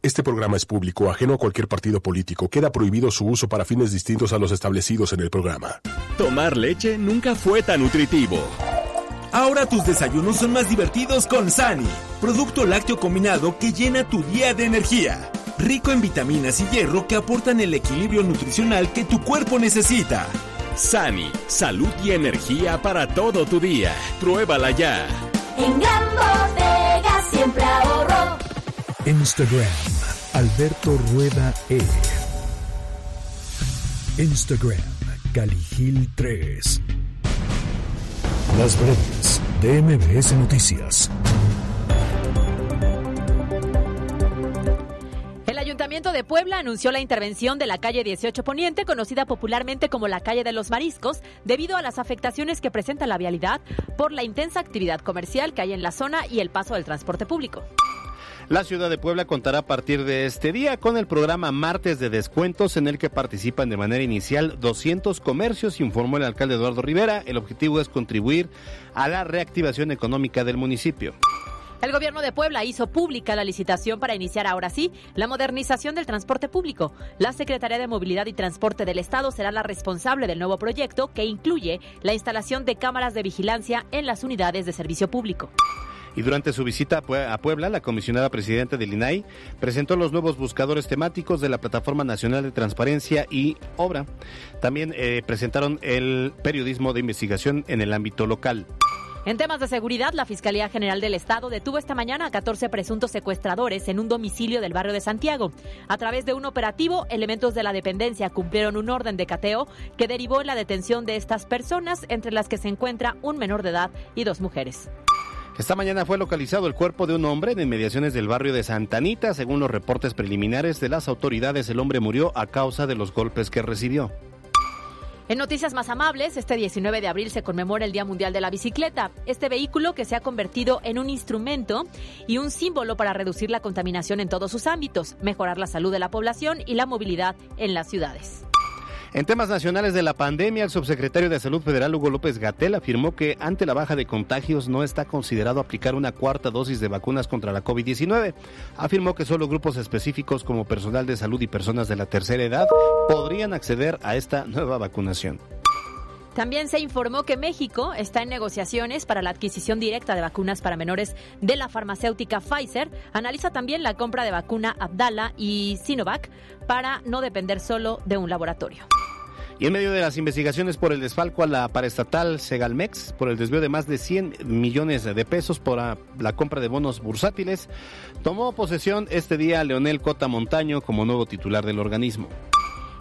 Este programa es público, ajeno a cualquier partido político. Queda prohibido su uso para fines distintos a los establecidos en el programa. Tomar leche nunca fue tan nutritivo. Ahora tus desayunos son más divertidos con Sani, producto lácteo combinado que llena tu día de energía. Rico en vitaminas y hierro que aportan el equilibrio nutricional que tu cuerpo necesita. Sani, salud y energía para todo tu día. Pruébala ya. En Gran Bodega siempre ahorro. Instagram, Alberto Rueda E. Instagram, Caligil 3. Las breves de MBS Noticias. El Ayuntamiento de Puebla anunció la intervención de la calle 18 Poniente, conocida popularmente como la calle de los Mariscos, debido a las afectaciones que presenta la vialidad por la intensa actividad comercial que hay en la zona y el paso del transporte público. La ciudad de Puebla contará a partir de este día con el programa Martes de Descuentos en el que participan de manera inicial 200 comercios, informó el alcalde Eduardo Rivera. El objetivo es contribuir a la reactivación económica del municipio. El gobierno de Puebla hizo pública la licitación para iniciar ahora sí la modernización del transporte público. La Secretaría de Movilidad y Transporte del Estado será la responsable del nuevo proyecto que incluye la instalación de cámaras de vigilancia en las unidades de servicio público. Y durante su visita a Puebla, la comisionada presidenta del INAI presentó los nuevos buscadores temáticos de la Plataforma Nacional de Transparencia y Obra. También eh, presentaron el periodismo de investigación en el ámbito local. En temas de seguridad, la Fiscalía General del Estado detuvo esta mañana a 14 presuntos secuestradores en un domicilio del barrio de Santiago. A través de un operativo, elementos de la dependencia cumplieron un orden de cateo que derivó en la detención de estas personas, entre las que se encuentra un menor de edad y dos mujeres. Esta mañana fue localizado el cuerpo de un hombre en inmediaciones del barrio de Santa Anita. Según los reportes preliminares de las autoridades, el hombre murió a causa de los golpes que recibió. En noticias más amables, este 19 de abril se conmemora el Día Mundial de la Bicicleta, este vehículo que se ha convertido en un instrumento y un símbolo para reducir la contaminación en todos sus ámbitos, mejorar la salud de la población y la movilidad en las ciudades. En temas nacionales de la pandemia, el subsecretario de Salud Federal Hugo López Gatel afirmó que ante la baja de contagios no está considerado aplicar una cuarta dosis de vacunas contra la COVID-19. Afirmó que solo grupos específicos como personal de salud y personas de la tercera edad podrían acceder a esta nueva vacunación. También se informó que México está en negociaciones para la adquisición directa de vacunas para menores de la farmacéutica Pfizer. Analiza también la compra de vacuna Abdala y Sinovac para no depender solo de un laboratorio. Y en medio de las investigaciones por el desfalco a la paraestatal Segalmex, por el desvío de más de 100 millones de pesos por la compra de bonos bursátiles, tomó posesión este día Leonel Cota Montaño como nuevo titular del organismo.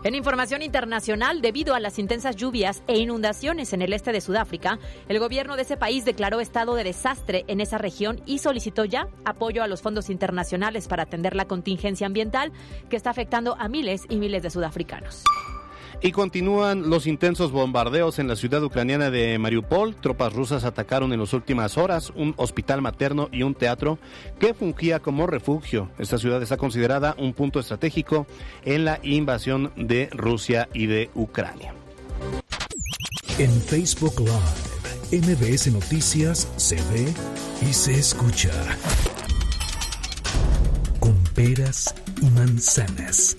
En información internacional, debido a las intensas lluvias e inundaciones en el este de Sudáfrica, el gobierno de ese país declaró estado de desastre en esa región y solicitó ya apoyo a los fondos internacionales para atender la contingencia ambiental que está afectando a miles y miles de sudafricanos. Y continúan los intensos bombardeos en la ciudad ucraniana de Mariupol. Tropas rusas atacaron en las últimas horas un hospital materno y un teatro que fungía como refugio. Esta ciudad está considerada un punto estratégico en la invasión de Rusia y de Ucrania. En Facebook Live, MBS Noticias se ve y se escucha. Con peras y manzanas.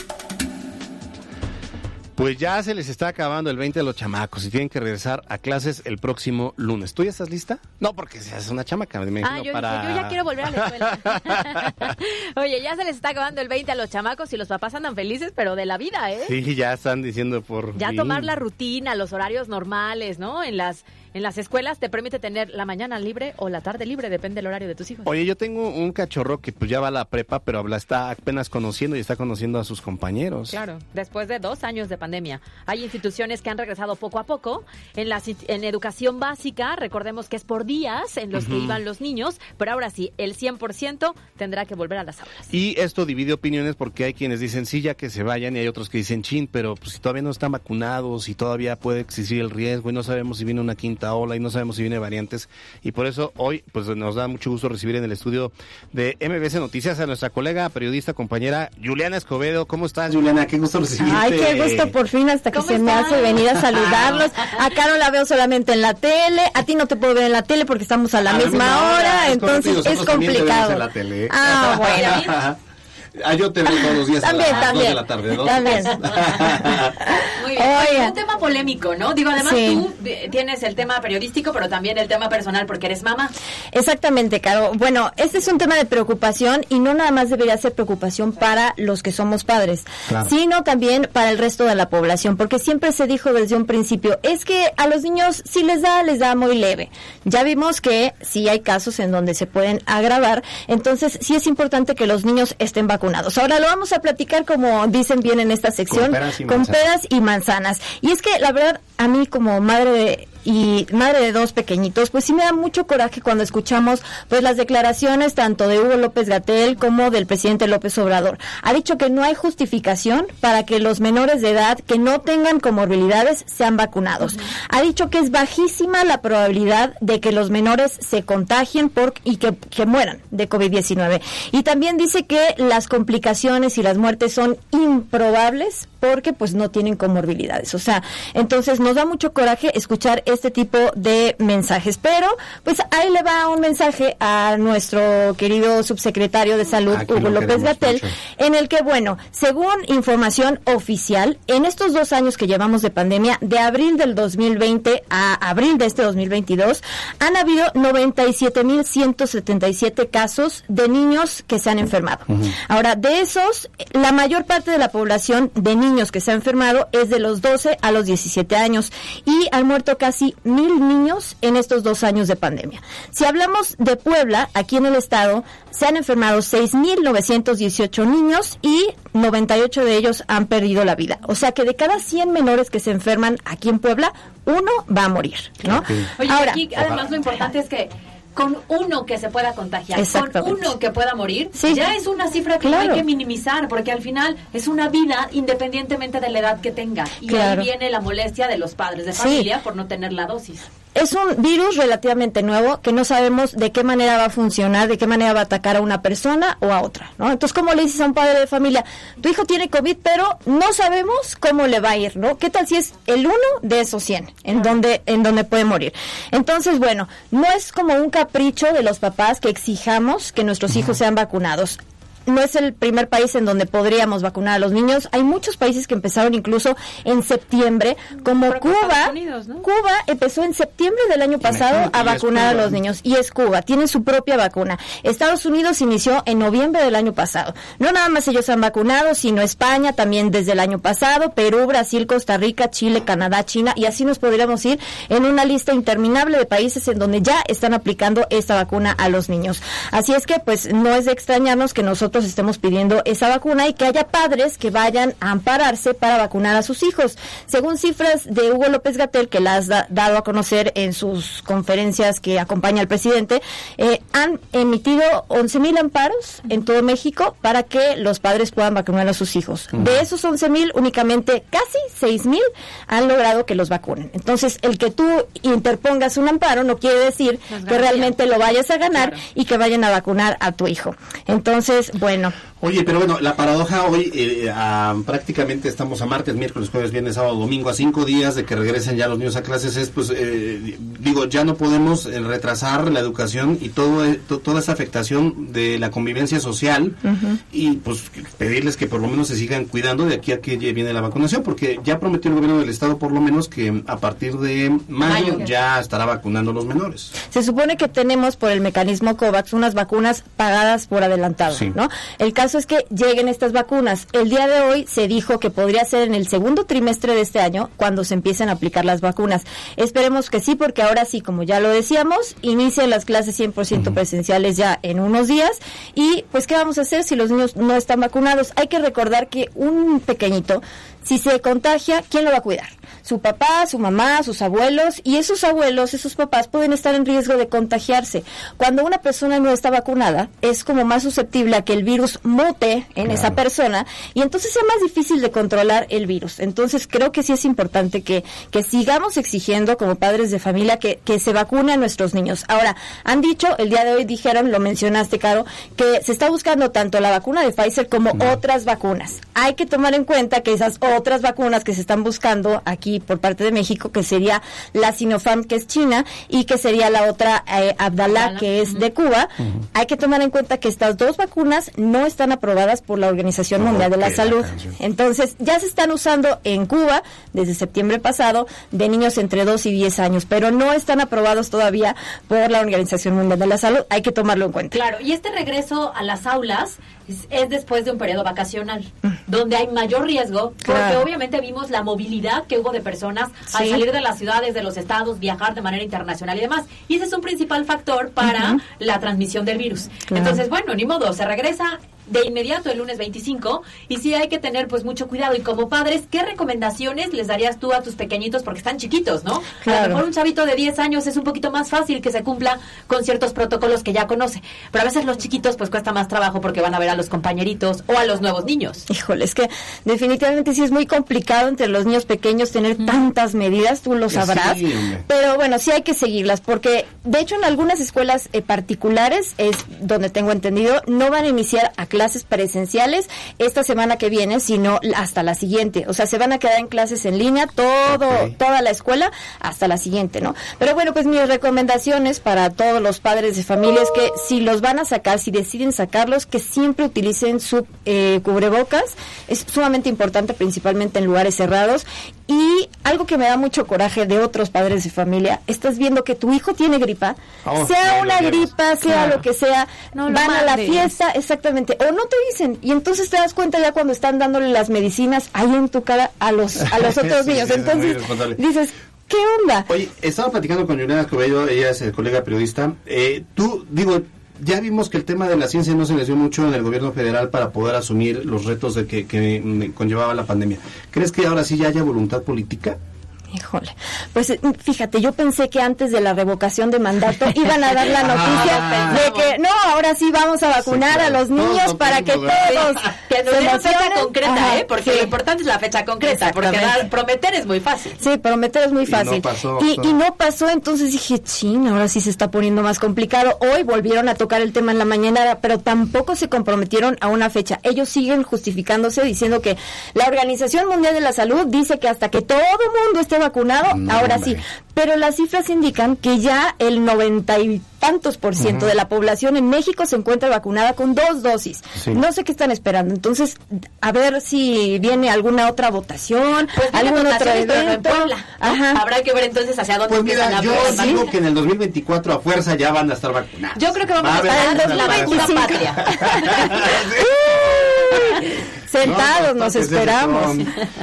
Pues ya se les está acabando el 20 de los chamacos y tienen que regresar a clases el próximo lunes. ¿Tú ya estás lista? No, porque seas una chamaca, me ah, yo, para... yo ya quiero volver a la escuela. Oye, ya se les está acabando el 20 a los chamacos y los papás andan felices, pero de la vida, ¿eh? Sí, ya están diciendo por... Ya tomar la rutina, los horarios normales, ¿no? En las en las escuelas te permite tener la mañana libre o la tarde libre, depende del horario de tus hijos. Oye, yo tengo un cachorro que pues ya va a la prepa, pero habla, está apenas conociendo y está conociendo a sus compañeros. Claro, después de dos años de pandemia. Hay instituciones que han regresado poco a poco. En, la, en educación básica, recordemos que es por días en los que iban los niños, pero ahora sí, el 100% tendrá que volver a las aulas. Y esto divide opiniones porque hay quienes dicen sí, ya que se vayan, y hay otros que dicen chin, pero pues si todavía no están vacunados y todavía puede existir el riesgo y no sabemos si viene una quinta ola y no sabemos si viene variantes. Y por eso hoy pues nos da mucho gusto recibir en el estudio de MBC Noticias a nuestra colega, periodista, compañera Juliana Escobedo. ¿Cómo estás, Juliana? Qué gusto recibirte. Ay, qué gusto por fin hasta que se me hace venir a saludarlos. Acá no la veo solamente en la tele, a ti no te puedo ver en la tele porque estamos a la, misma, hora, entonces es complicado. Ah, bueno. Ah, yo te veo todos los días también, a las también, de la tarde, ¿no? También. Muy bien. Oye, un tema polémico, ¿no? Digo, además tú tienes el tema periodístico, pero también el tema personal porque eres mamá. Exactamente, Caro. Bueno, este es un tema de preocupación y no nada más debería ser preocupación para los que somos padres, sino también para el resto de la población, porque siempre se dijo desde un principio, es que a los niños si les da, les da muy leve. Ya vimos que sí hay casos en donde se pueden agravar, entonces sí es importante que los niños estén vacunados. Ahora lo vamos a platicar como dicen bien en esta sección, con peras y manzanas. Y es que la verdad, a mí como madre de y madre de dos pequeñitos, pues sí me da mucho coraje cuando escuchamos pues las declaraciones tanto de Hugo López Gatel como del presidente López Obrador. Ha dicho que no hay justificación para que los menores de edad que no tengan comorbilidades sean vacunados. Ha dicho que es bajísima la probabilidad de que los menores se contagien por y que, que mueran de COVID-19. Y también dice que las complicaciones y las muertes son improbables porque pues no tienen comorbilidades. O sea, entonces nos da mucho coraje escuchar este tipo de mensajes. Pero pues ahí le va un mensaje a nuestro querido subsecretario de Salud, Hugo López Gatel, en el que, bueno, según información oficial, en estos dos años que llevamos de pandemia, de abril del 2020 a abril de este 2022, han habido 97.177 casos de niños que se han enfermado. Ahora, de esos, la mayor parte de la población de niños que se ha enfermado es de los 12 a los 17 años y han muerto casi mil niños en estos dos años de pandemia. Si hablamos de Puebla, aquí en el estado, se han enfermado 6.918 niños y 98 de ellos han perdido la vida. O sea que de cada 100 menores que se enferman aquí en Puebla, uno va a morir, ¿no? Oye, aquí además lo importante es que con uno que se pueda contagiar, con uno que pueda morir, ya es una cifra que no hay que minimizar, porque al final es una vida independientemente de la edad que tenga. Y ahí viene la molestia de los padres de familia por no tener la dosis. Es un virus relativamente nuevo que no sabemos de qué manera va a funcionar, de qué manera va a atacar a una persona o a otra, ¿no? Entonces, ¿cómo le dices a un padre de familia, tu hijo tiene COVID, pero no sabemos cómo le va a ir, ¿no? ¿Qué tal si es el uno de esos 100 en donde en donde puede morir? Entonces, bueno, no es como un capricho de los papás que exijamos que nuestros hijos sean vacunados no es el primer país en donde podríamos vacunar a los niños. Hay muchos países que empezaron incluso en septiembre, como Cuba. Cuba empezó en septiembre del año pasado a vacunar a los niños y es Cuba, tiene su propia vacuna. Estados Unidos inició en noviembre del año pasado. No nada más ellos han vacunado, sino España también desde el año pasado, Perú, Brasil, Costa Rica, Chile, Canadá, China y así nos podríamos ir en una lista interminable de países en donde ya están aplicando esta vacuna a los niños. Así es que pues no es de extrañarnos que nosotros estemos pidiendo esa vacuna y que haya padres que vayan a ampararse para vacunar a sus hijos. Según cifras de Hugo López Gatel, que las ha dado a conocer en sus conferencias que acompaña al presidente, eh, han emitido 11 mil amparos en todo México para que los padres puedan vacunar a sus hijos. De esos 11 mil, únicamente casi 6 mil han logrado que los vacunen. Entonces, el que tú interpongas un amparo no quiere decir que realmente lo vayas a ganar y que vayan a vacunar a tu hijo. Entonces, bueno. Bueno. Oye, pero bueno, la paradoja hoy, eh, a- prácticamente estamos a martes, miércoles, jueves, viernes, sábado, domingo, a cinco días de que regresen ya los niños a clases, es pues, eh, digo, ya no podemos eh, retrasar la educación y todo, eh, to- toda esa afectación de la convivencia social y pues pedirles que por lo menos se sigan cuidando de aquí a que viene la vacunación, porque ya prometió el gobierno del estado por lo menos que a partir de mayo, Mayo. ya estará vacunando a los menores. Se supone que tenemos por el mecanismo COVAX unas vacunas pagadas por adelantado, Sí. ¿no? El caso es que lleguen estas vacunas. El día de hoy se dijo que podría ser en el segundo trimestre de este año cuando se empiecen a aplicar las vacunas. Esperemos que sí, porque ahora sí, como ya lo decíamos, inician las clases 100% presenciales ya en unos días. Y pues, ¿qué vamos a hacer si los niños no están vacunados? Hay que recordar que un pequeñito, si se contagia, ¿quién lo va a cuidar? Su papá, su mamá, sus abuelos, y esos abuelos, esos papás pueden estar en riesgo de contagiarse. Cuando una persona no está vacunada, es como más susceptible a que el virus mute en esa persona y entonces sea más difícil de controlar el virus. Entonces creo que sí es importante que, que sigamos exigiendo como padres de familia que, que se vacune a nuestros niños. Ahora, han dicho, el día de hoy dijeron, lo mencionaste, Caro, que se está buscando tanto la vacuna de Pfizer como otras vacunas. Hay que tomar en cuenta que esas otras vacunas que se están buscando aquí por parte de México, que sería la Sinopharm, que es China, y que sería la otra eh, Abdalá, que es de Cuba, hay que tomar en cuenta que estas dos vacunas no están aprobadas por la Organización Mundial de la Salud. Entonces, ya se están usando en Cuba desde septiembre pasado de niños entre 2 y 10 años, pero no están aprobados todavía por la Organización Mundial de la Salud. Hay que tomarlo en cuenta. Claro, y este regreso a las aulas es, es después de un periodo vacacional, donde hay mayor riesgo, porque Claro. obviamente vimos la movilidad que hubo de personas al salir de las ciudades, de los estados, viajar de manera internacional y demás. Y ese es un principal factor para la transmisión del virus. Claro. Entonces, bueno, ni modo, se regresa de inmediato el lunes 25 y sí hay que tener pues mucho cuidado y como padres, ¿qué recomendaciones les darías tú a tus pequeñitos porque están chiquitos, ¿no? A lo mejor un chavito de 10 años es un poquito más fácil que se cumpla con ciertos protocolos que ya conoce, pero a veces los chiquitos pues cuesta más trabajo porque van a ver a los compañeritos o a los nuevos niños. Híjole, es que definitivamente sí es muy complicado entre los niños pequeños tener tantas medidas, tú lo Sí, sabrás. Pero bueno, sí hay que seguirlas, porque de hecho en algunas escuelas eh, particulares, es donde tengo entendido, no van a iniciar a clases presenciales esta semana que viene, sino hasta la siguiente. O sea, se van a quedar en clases en línea todo, toda la escuela hasta la siguiente, ¿no? Pero bueno, pues mis recomendaciones para todos los padres de familia es que si los van a sacar, si deciden sacarlos, que siempre utilicen su eh, cubrebocas. Es sumamente importante, principalmente en lugares cerrados. Y algo que me da mucho coraje de otros padres de familia, estás viendo que tu hijo tiene gripa, Oh, sea una gripa, sea Claro. lo que sea, No lo van a la fiesta, exactamente, o no te dicen, y entonces te das cuenta ya cuando están dándole las medicinas ahí en tu cara a los, a los otros Sí, niños. Entonces dices, ¿qué onda? Oye, estaba platicando con Juliana Escobedo, ella es eh, colega periodista. Eh, tú, digo, ya vimos que el tema de la ciencia no se les dio mucho en el gobierno federal para poder asumir los retos de que, que mm, conllevaba la pandemia. ¿Crees que ahora sí ya haya voluntad política? Híjole, pues eh, fíjate, yo pensé que antes de la revocación de mandato iban a dar la noticia de que no, ahora sí vamos a vacunar a los niños para que todos Que nos den fecha concreta, Ajá, ¿eh? Porque sí. lo importante es la fecha concreta, porque dar- prometer es muy fácil. Sí, prometer es muy Y no fácil. pasó, y, no pasó, entonces dije, chin, ahora sí se está poniendo más complicado. Hoy volvieron a tocar el tema en la mañana, pero tampoco se comprometieron a una fecha. Ellos siguen justificándose diciendo que la Organización Mundial de la Salud dice que hasta que todo mundo esté vacunado, No, ahora hombre. sí. Pero las cifras indican que ya el noventa y tantos por ciento de la población en México se encuentra vacunada con dos dosis. Sí. No sé qué están esperando. Entonces, a ver si viene alguna otra votación, Pues algún otro votaciones, pero no en evento. Puebla, ¿no? Habrá que ver entonces hacia dónde Pues empiezan mira, a yo digo que en el 2024 a fuerza ya van a estar vacunados. Yo creo que vamos Va a estar una la vacuna patria. Sentados No, nos esperamos.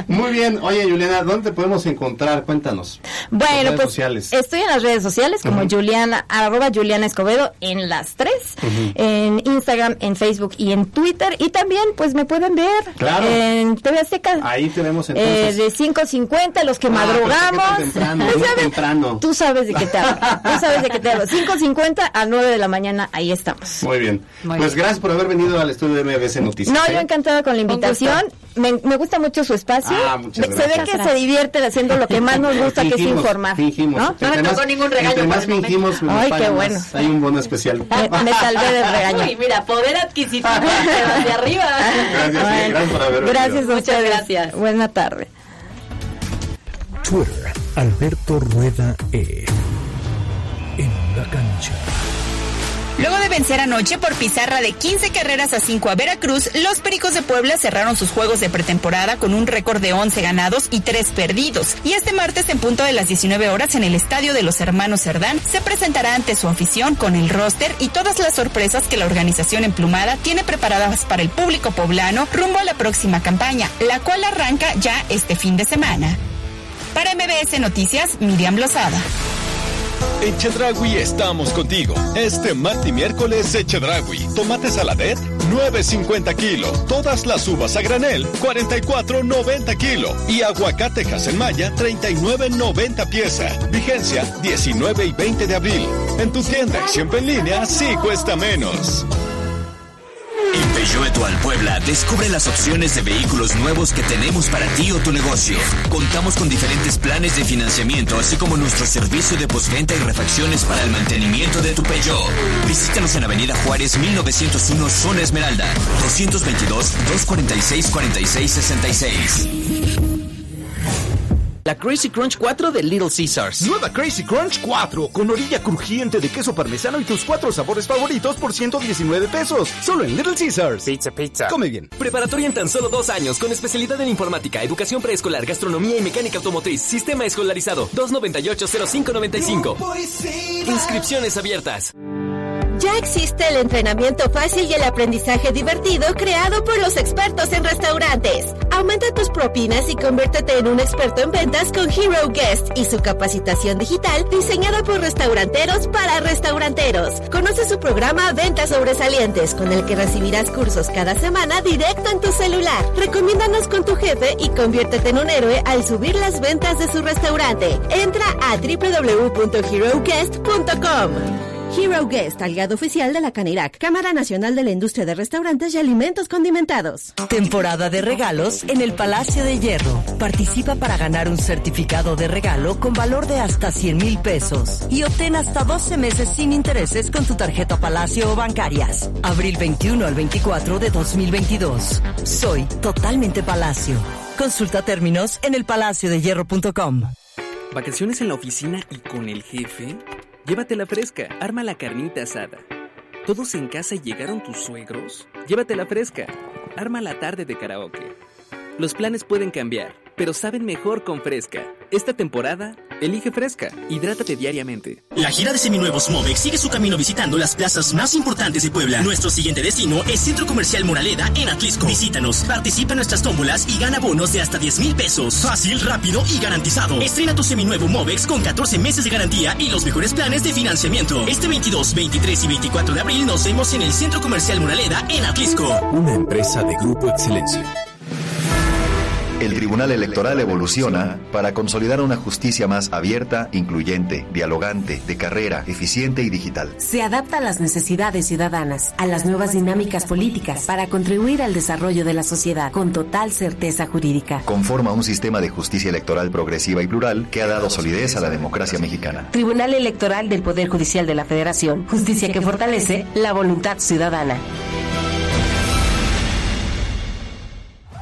Muy bien. Oye, Juliana, ¿dónde te podemos encontrar? Cuéntanos. Bueno, pues sociales. estoy en las redes sociales como Ujú. Juliana, arroba Juliana Escobedo en las tres, en Instagram, en Facebook y en Twitter. Y también pues me pueden ver Claro. en TV Azteca. Ahí tenemos Eh, entonces. de 5.50, los que Ah, pero madrugamos. qué temprano, muy ya ves, temprano. Tú sabes de qué te hablo. Tú sabes de qué te hablo. 5.50 a 9 de la mañana, ahí estamos. Muy bien. Muy pues bien. gracias por haber venido al estudio de MBS Noticias. No, ¿eh? yo encantada con la invitación. Me, me gusta mucho su espacio. Ah, Se ve gracias. que se divierten haciendo lo que más nos gusta, que es informar. Fingimos. ¿no? Entre más- entre más fingimos, Ay, qué bueno. más. Hay un bono especial. Me, me salvé del regaño. Uy, mira, poder adquisitivo de arriba. Gracias, sí, gracias por haber. Gracias Muchas gracias. Buena tarde. Twitter, Alberto Rueda E. En la cancha. Luego de vencer anoche por pizarra de 15 carreras a 5 a Veracruz, los Pericos de Puebla cerraron sus juegos de pretemporada con un récord de 11 ganados y 3 perdidos. Y este martes, en punto de las 19 horas, en el estadio de los hermanos Cerdán, se presentará ante su afición con el roster y todas las sorpresas que la organización emplumada tiene preparadas para el público poblano rumbo a la próxima campaña, la cual arranca ya este fin de semana. Para MBS Noticias, Miriam Lozada. En Chedragui estamos contigo. Este martes y miércoles de Chedragui. Tomate saladet, 9.50 kilo. Todas las uvas a granel, 44.90 kilo. Y aguacate Maya, 39.90 pieza. Vigencia, 19 y 20 de abril. En tu tienda y siempre en línea, sí cuesta menos. Peugeot Etual Puebla, descubre las opciones de vehículos nuevos que tenemos para ti o tu negocio. Contamos con diferentes planes de financiamiento, así como nuestro servicio de postventa y refacciones para el mantenimiento de tu Peugeot. Visítanos en Avenida Juárez 1901, Zona Esmeralda, 222-246-4666. La Crazy Crunch 4 de Little Caesars. Nueva Crazy Crunch 4 con orilla crujiente de queso parmesano y tus cuatro sabores favoritos por 119 pesos. Solo en Little Caesars. Pizza, pizza. Come bien. Preparatoria en tan solo dos años, con especialidad en informática, educación preescolar, gastronomía y mecánica automotriz. Sistema escolarizado 298-0595. Inscripciones abiertas. Existe el entrenamiento fácil y el aprendizaje divertido creado por los expertos en restaurantes. Aumenta tus propinas y conviértete en un experto en ventas con Hero Guest y su capacitación digital diseñada por restauranteros para restauranteros. Conoce su programa Ventas Sobresalientes con el que recibirás cursos cada semana directo en tu celular. Recomiéndanos con tu jefe y conviértete en un héroe al subir las ventas de su restaurante. Entra a www.heroguest.com. Hero Guest, aliado oficial de la Canirac, Cámara Nacional de la Industria de Restaurantes y Alimentos Condimentados. Temporada de regalos en el Palacio de Hierro. Participa para ganar un certificado de regalo con valor de hasta 100 mil pesos y obtén hasta 12 meses sin intereses con tu tarjeta Palacio o bancarias. Abril 21 al 24 de 2022. Soy totalmente Palacio. Consulta términos en elpalaciodehierro.com. ¿Vacaciones en la oficina y con el jefe? Llévatela fresca, arma la carnita asada. ¿Todos en casa llegaron tus suegros? Llévatela fresca, arma la tarde de karaoke. Los planes pueden cambiar, pero saben mejor con fresca. Esta temporada, elige fresca, hidrátate diariamente. La gira de seminuevos Movex sigue su camino visitando las plazas más importantes de Puebla. Nuestro siguiente destino es Centro Comercial Moraleda en Atlisco. Visítanos, participa en nuestras tómbolas y gana bonos de hasta 10 mil pesos. Fácil, rápido y garantizado. Estrena tu seminuevo Movex con 14 meses de garantía y los mejores planes de financiamiento. Este 22, 23 y 24 de abril nos vemos en el Centro Comercial Moraleda en Atlisco. Una empresa de Grupo Excelencia. El Tribunal Electoral evoluciona para consolidar una justicia más abierta, incluyente, dialogante, de carrera, eficiente y digital. Se adapta a las necesidades ciudadanas, a las nuevas dinámicas políticas, para contribuir al desarrollo de la sociedad con total certeza jurídica. Conforma un sistema de justicia electoral progresiva y plural que ha dado solidez a la democracia mexicana. Tribunal Electoral del Poder Judicial de la Federación. Justicia que fortalece la voluntad ciudadana.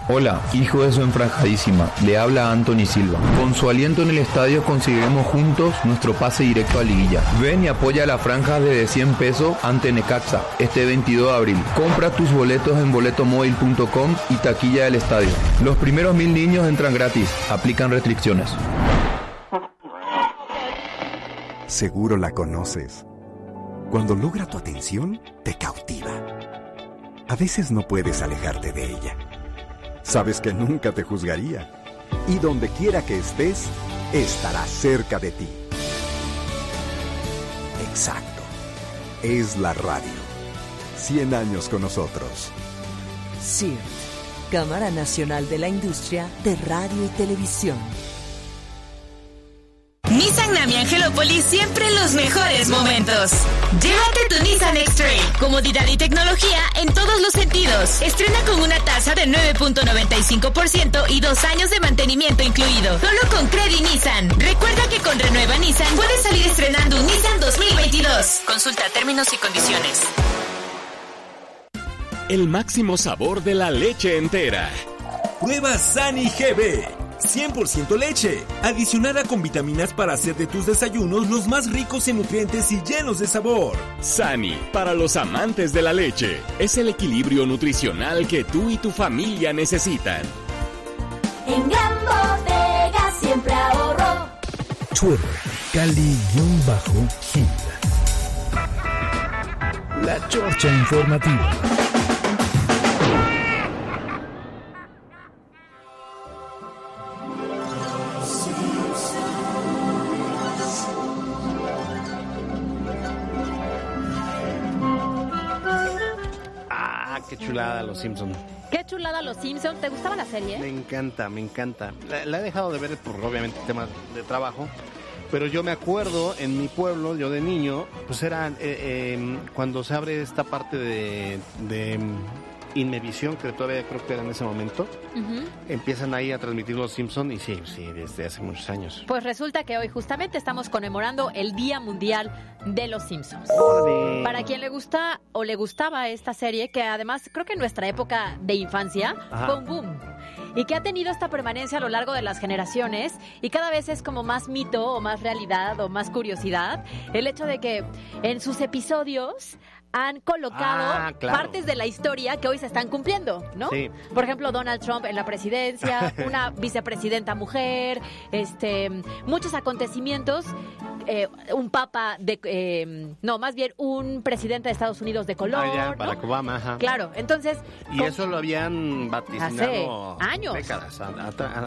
Hola, hijo de su enfranjadísima, le habla Anthony Silva. Con su aliento en el estadio conseguiremos juntos nuestro pase directo a Liguilla. Ven y apoya la franja de 100 pesos ante Necaxa este 22 de abril. Compra tus boletos en boletomóvil.com y taquilla del estadio. Los primeros mil niños entran gratis, aplican restricciones. Seguro la conoces. Cuando logra tu atención, te cautiva. A veces no puedes alejarte de ella. Sabes que nunca te juzgaría. Y donde quiera que estés, estará cerca de ti. Exacto. Es la radio. 100 años con nosotros. CIRT, Cámara Nacional de la Industria de Radio y Televisión. Nissan Nami Angelópolis siempre en los mejores momentos. Llévate tu Nissan X-Trail. Comodidad y tecnología en todos los sentidos. Estrena con una tasa de 9.95% y dos años de mantenimiento incluido. Solo con Credit Nissan. Recuerda que con Renueva Nissan puedes salir estrenando un Nissan 2022. Consulta términos y condiciones. El máximo sabor de la leche entera. Prueba Sani GB. 100% leche, adicionada con vitaminas para hacer de tus desayunos los más ricos en nutrientes y llenos de sabor. Sani, para los amantes de la leche, es el equilibrio nutricional que tú y tu familia necesitan. En Gran Bodega siempre ahorro. Twitter, Cali-Gil. La Chorcha Informativa. Qué chulada los Simpsons. Qué chulada los Simpsons. ¿Te gustaba la serie? Me encanta, me encanta. La, la he dejado de ver por obviamente temas de trabajo. Pero yo me acuerdo en mi pueblo, yo de niño, pues era eh, eh, cuando se abre esta parte de, de Inmevisión, que todavía creo que era en ese momento, empiezan ahí a transmitir los Simpson y sí, sí, desde hace muchos años. Pues resulta que hoy justamente estamos conmemorando el Día Mundial de los Simpsons. Para quien le gusta o le gustaba esta serie, que además creo que en nuestra época de infancia Ajá. fue un boom. Y que ha tenido esta permanencia a lo largo de las generaciones y cada vez es como más mito o más realidad o más curiosidad el hecho de que en sus episodios han colocado Ah, claro. partes de la historia que hoy se están cumpliendo, ¿no? Sí. Por ejemplo, Donald Trump en la presidencia, una vicepresidenta mujer, este, muchos acontecimientos, eh, un papa de, eh, no, más bien un presidente de Estados Unidos de color, Ah, ya, ¿no? Barack Obama, ajá. Claro, entonces Y eso lo habían vaticinado Hace años. décadas.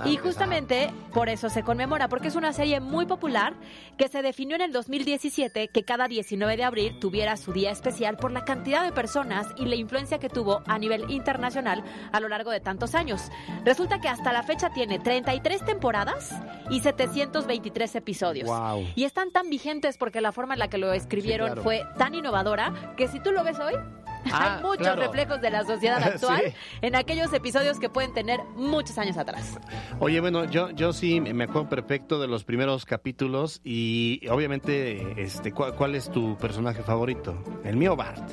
Y justamente por eso se conmemora, porque es una serie muy popular que se definió en el 2017 que cada 19 de abril tuviera su día especial por la cantidad de personas y la influencia que tuvo a nivel internacional a lo largo de tantos años. Resulta que hasta la fecha tiene 33 temporadas y 723 episodios. Wow. Y están tan vigentes porque la forma en la que lo escribieron Sí, claro. fue tan innovadora que si tú lo ves hoy, Ah, hay muchos claro. reflejos de la sociedad actual Sí. en aquellos episodios que pueden tener muchos años atrás. Oye, bueno, yo, yo sí me acuerdo perfecto de los primeros capítulos y obviamente, este, ¿cuál, cuál es tu personaje favorito? El mío, Bart.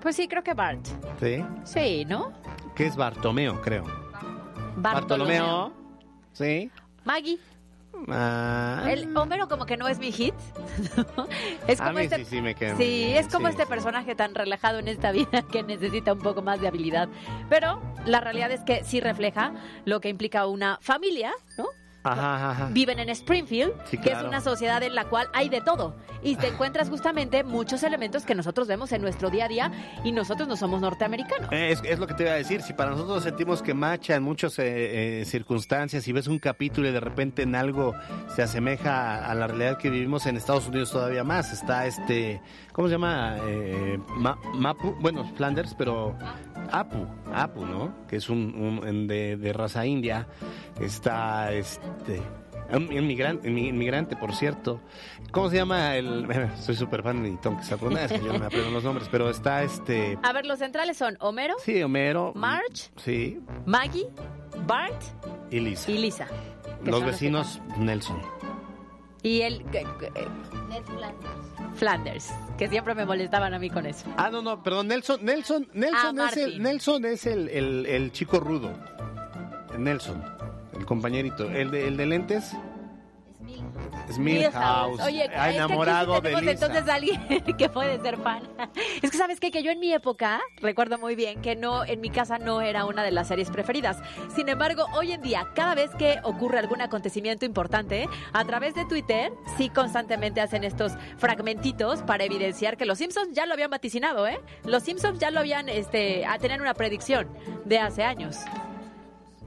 Pues sí, creo que Bart. ¿Sí? Sí, ¿no? Que es Bartomeo, creo. Bartolomeo. ¿Sí? Maggie. Ah. El Homero como que no es mi hit. es como este sí, me es como este personaje tan relajado en esta vida que necesita un poco más de habilidad. Pero la realidad es que sí refleja lo que implica una familia, ¿no? Ajá, ajá, ajá. Viven en Springfield, Sí, que es una sociedad en la cual hay de todo. Y te encuentras justamente muchos elementos que nosotros vemos en nuestro día a día y nosotros no somos norteamericanos. Eh, Es, es lo que te iba a decir, si para nosotros sentimos que macha en muchas eh, eh, circunstancias y ves un capítulo y de repente en algo se asemeja a, a la realidad que vivimos en Estados Unidos todavía más, está este, ¿cómo se llama? Ma- Mapu, bueno, Flanders, pero Apu, Apu, ¿no? Que es un, de, de raza india. Está este inmigrante, inmigrante, por cierto. ¿Cómo se llama el? Soy súper fan de Tom que se aprende, es que yo no me aprendo los nombres, pero está este. A ver, los centrales son Homero, Sí, Homero. Marge, Sí, Maggie, Bart y Lisa. y Lisa. Los vecinos Nelson. Y el que- que- Flanders, que siempre me molestaban a mí con eso. Ah, no, no, perdón, Nelson, Nelson, Nelson Ah, es el. Nelson es el, el, el chico rudo. Nelson, el compañerito. El de, el de lentes. Es Milhouse. Oye, ha es que aquí enamorado de Lisa. entonces alguien que puede ser fan. Es que sabes qué? que yo en mi época recuerdo muy bien que no en mi casa no era una de las series preferidas. Sin embargo, hoy en día cada vez que ocurre algún acontecimiento importante, a través de Twitter sí constantemente hacen estos fragmentitos para evidenciar que los Simpsons ya lo habían vaticinado, ¿eh? Los Simpsons ya lo habían este a tener una predicción de hace años.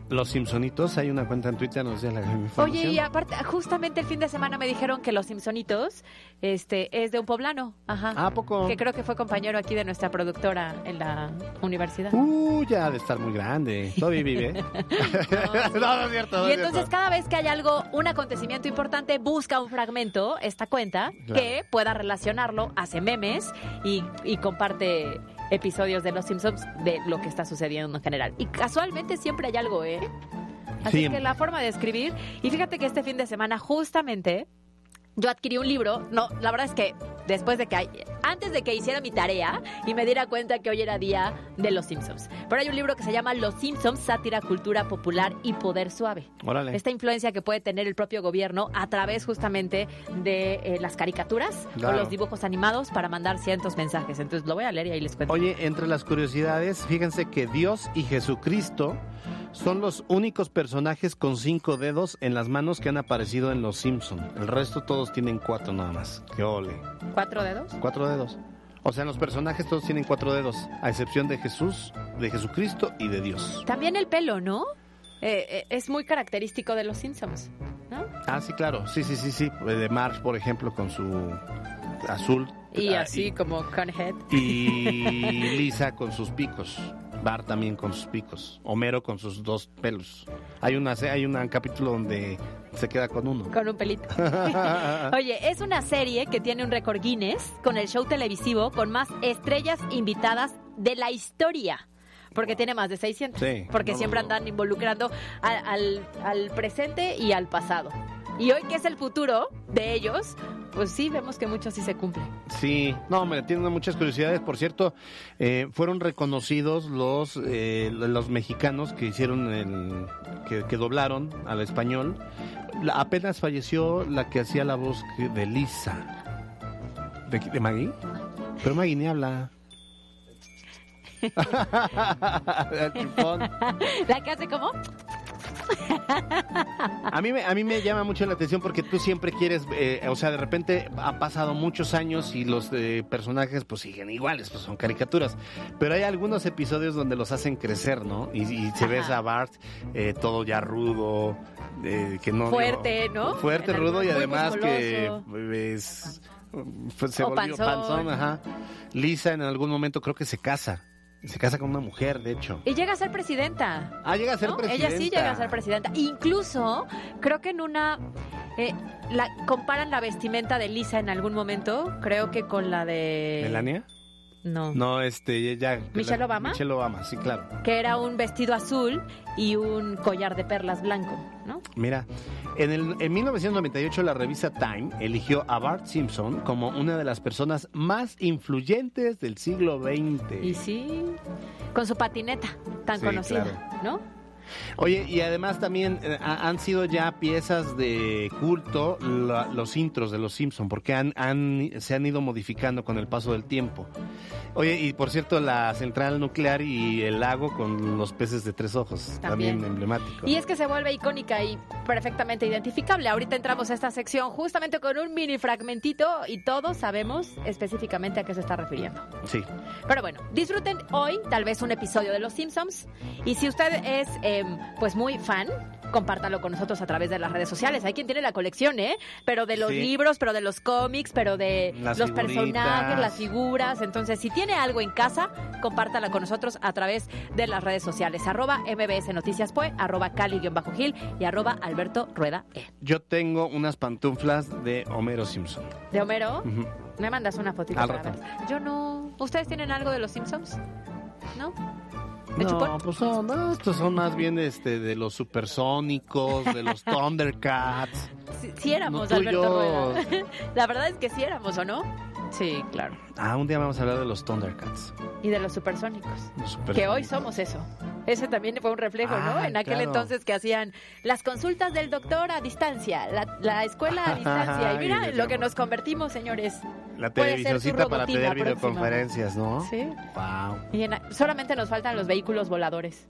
Los Simpsonitos, hay una cuenta en Twitter, nos dice la información. Oye, y aparte, justamente el fin de semana me dijeron que Los Simpsonitos este, es de un poblano. Ajá. ¿A poco? Que creo que fue compañero aquí de nuestra productora en la universidad. Uh, ya ha de estar muy grande. Todavía vive. no, no, es cierto. no y es entonces cierto. cada vez que hay algo, un acontecimiento importante, busca un fragmento, esta cuenta, Claro. que pueda relacionarlo, hace memes y, y comparte episodios de Los Simpsons de lo que está sucediendo en general. Y casualmente siempre hay algo, ¿eh? Así Sí. que la forma de escribir. Y fíjate que este fin de semana justamente yo adquirí un libro. No, la verdad es que después de que hay- antes de que hiciera mi tarea y me diera cuenta que hoy era día de Los Simpsons. Pero hay un libro que se llama Los Simpsons, sátira, cultura popular y poder suave. Órale. Esta influencia que puede tener el propio gobierno a través justamente de eh, las caricaturas Claro. o los dibujos animados para mandar cientos mensajes. Entonces lo voy a leer y ahí les cuento. Oye, entre las curiosidades, fíjense que Dios y Jesucristo son los únicos personajes con cinco dedos en las manos que han aparecido en Los Simpson. El resto todos tienen cuatro nada más. ¡Qué ole! ¿Cuatro dedos? Cuatro dedos. O sea, los personajes todos tienen cuatro dedos, a excepción de Jesús, de Jesucristo y de Dios. También el pelo, ¿no? Eh, eh, es muy característico de los Simpsons, ¿no? Ah, sí, claro. Sí, sí, sí, sí. De Marge, por ejemplo, con su azul. Y Ah, así como Conhead. Y Lisa con sus picos. Bart también con sus picos. Homero con sus dos pelos. Hay una hay un capítulo donde se queda con uno. Con un pelito. Oye, es una serie que tiene un récord Guinness con el show televisivo con más estrellas invitadas de la historia. Porque tiene más de 600. Sí. Porque No, siempre no, no. andan involucrando al, al- al presente y al pasado. Y hoy que es el futuro de ellos, pues sí, vemos que mucho sí se cumple. Sí, no, me tienen muchas curiosidades. Por cierto, eh, fueron reconocidos los eh, los mexicanos que hicieron el que, que doblaron al español. La- apenas falleció la que hacía la voz de Lisa. ¿De, de Maggie? Pero Maggie ni habla. La que hace como... A mí, me, a mí me llama mucho la atención porque tú siempre quieres, eh, o sea, de repente ha pasado muchos años y los eh, personajes pues siguen iguales, pues son caricaturas. Pero hay algunos episodios donde los hacen crecer, ¿no? Y, y se ves a Bart eh, todo ya rudo, eh, que no... Fuerte, ¿no? Fuerte, En rudo y además que es... pues, se O volvió panzón. panzón, ajá. Lisa en algún momento creo que se casa. Se casa con una mujer, de hecho. Y llega a ser presidenta. Ah, llega a ser ¿no? presidenta. Ella sí llega a ser presidenta. Incluso, creo que en una... eh, la, comparan la vestimenta de Lisa en algún momento, creo que con la de... ¿Melania? No. No, este, ya. ¿Michelle la- Obama? Michelle Obama, sí, claro. Que era un vestido azul y un collar de perlas blanco, ¿no? Mira, en, el, en 1998 la revista Time eligió a Bart Simpson como una de las personas más influyentes del siglo XX. Y sí, con su patineta tan Sí, conocida, claro. ¿no? Oye, y además también eh, ha- han sido ya piezas de culto la- los intros de los Simpson, porque han, han- se han ido modificando con el paso del tiempo. Oye, y por cierto, la central nuclear y el lago con los peces de tres ojos, también, También. emblemático. Y es que se vuelve icónica y perfectamente identificable. Ahorita entramos a esta sección justamente con un mini fragmentito y todos sabemos específicamente a qué se está refiriendo. Sí. Pero bueno, disfruten hoy tal vez un episodio de Los Simpsons y si usted es pues muy fan compártalo con nosotros a través de las redes sociales. Hay quien tiene la colección, ¿eh? Pero de los Sí. libros, pero de los cómics, pero de Las los figuritas. personajes, las figuras. Entonces, si tiene algo en casa, compártala con nosotros a través de las redes sociales. Arroba MBS Noticias Pue, arroba Cali-Gil y arroba Alberto Rueda E. Yo tengo unas pantuflas de Homero Simpson. ¿De Homero? Me mandas una fotito Al para rato. ver. Yo no. ¿Ustedes tienen algo de los Simpsons? ¿No? ¿De No, chupón? pues no, no, estos son más bien este de los supersónicos, de los Thundercats. Sí, sí éramos, No, Alberto yo. Rueda. La verdad es que sí éramos, ¿o no? Sí, claro. Ah, un día vamos a hablar de los Thundercats. Y de los supersónicos. Los Que hoy somos eso. Ese también fue un reflejo, ¿no? Ah, En aquel claro. entonces que hacían las consultas del doctor a distancia, la, la escuela a distancia. Y mira lo que nos convertimos, señores. La Puede ser su televisioncita para tener videoconferencias, ¿no? Sí. Wow. Y en- solamente nos faltan los vehículos voladores.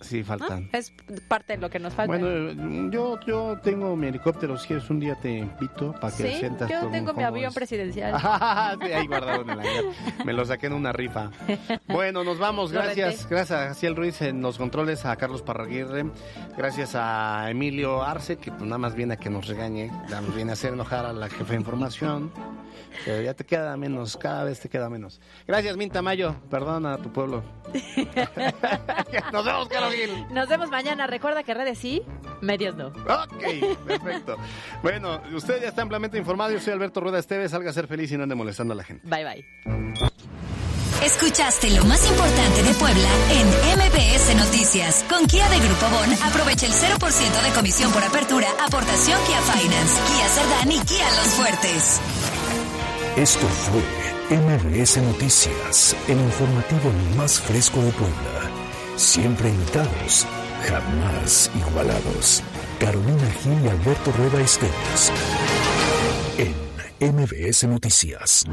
Sí, ¿no? faltan. Es parte de lo que nos falta. Bueno, yo, yo tengo mi helicóptero. Si quieres, un día te invito para que sí, sientas yo tengo mi avión es. presidencial. sí, ahí guardado en el hangar. Me lo saqué en una rifa. Bueno, nos vamos. Gracias. Gracias a Jaciel Ruiz en los controles, a Carlos Parraguirre. Gracias a Emilio Arce, que pues nada más viene a que nos regañe. ya Nos viene a hacer enojar a la jefa de información. Pero ya te queda menos, cada vez te queda menos. Gracias, Minta Mayo. Perdona a tu pueblo. nos vemos, Caro Nos vemos mañana. Recuerda que redes sí, medios no. Ok, perfecto. Bueno, usted ya está ampliamente informado. Yo soy Alberto Rueda Esteves. Salga a ser feliz y no ande molestando a la gente. Bye, bye. Escuchaste lo más importante de Puebla en MBS Noticias. Con Kia de Grupo Bon, aprovecha el 0% de comisión por apertura, aportación Kia Finance, Kia Cerdán y Kia Los Fuertes. Esto fue MBS Noticias, el informativo más fresco de Puebla. Siempre invitados, jamás igualados. Carolina Gil y Alberto Rueda Esteves. En MBS Noticias.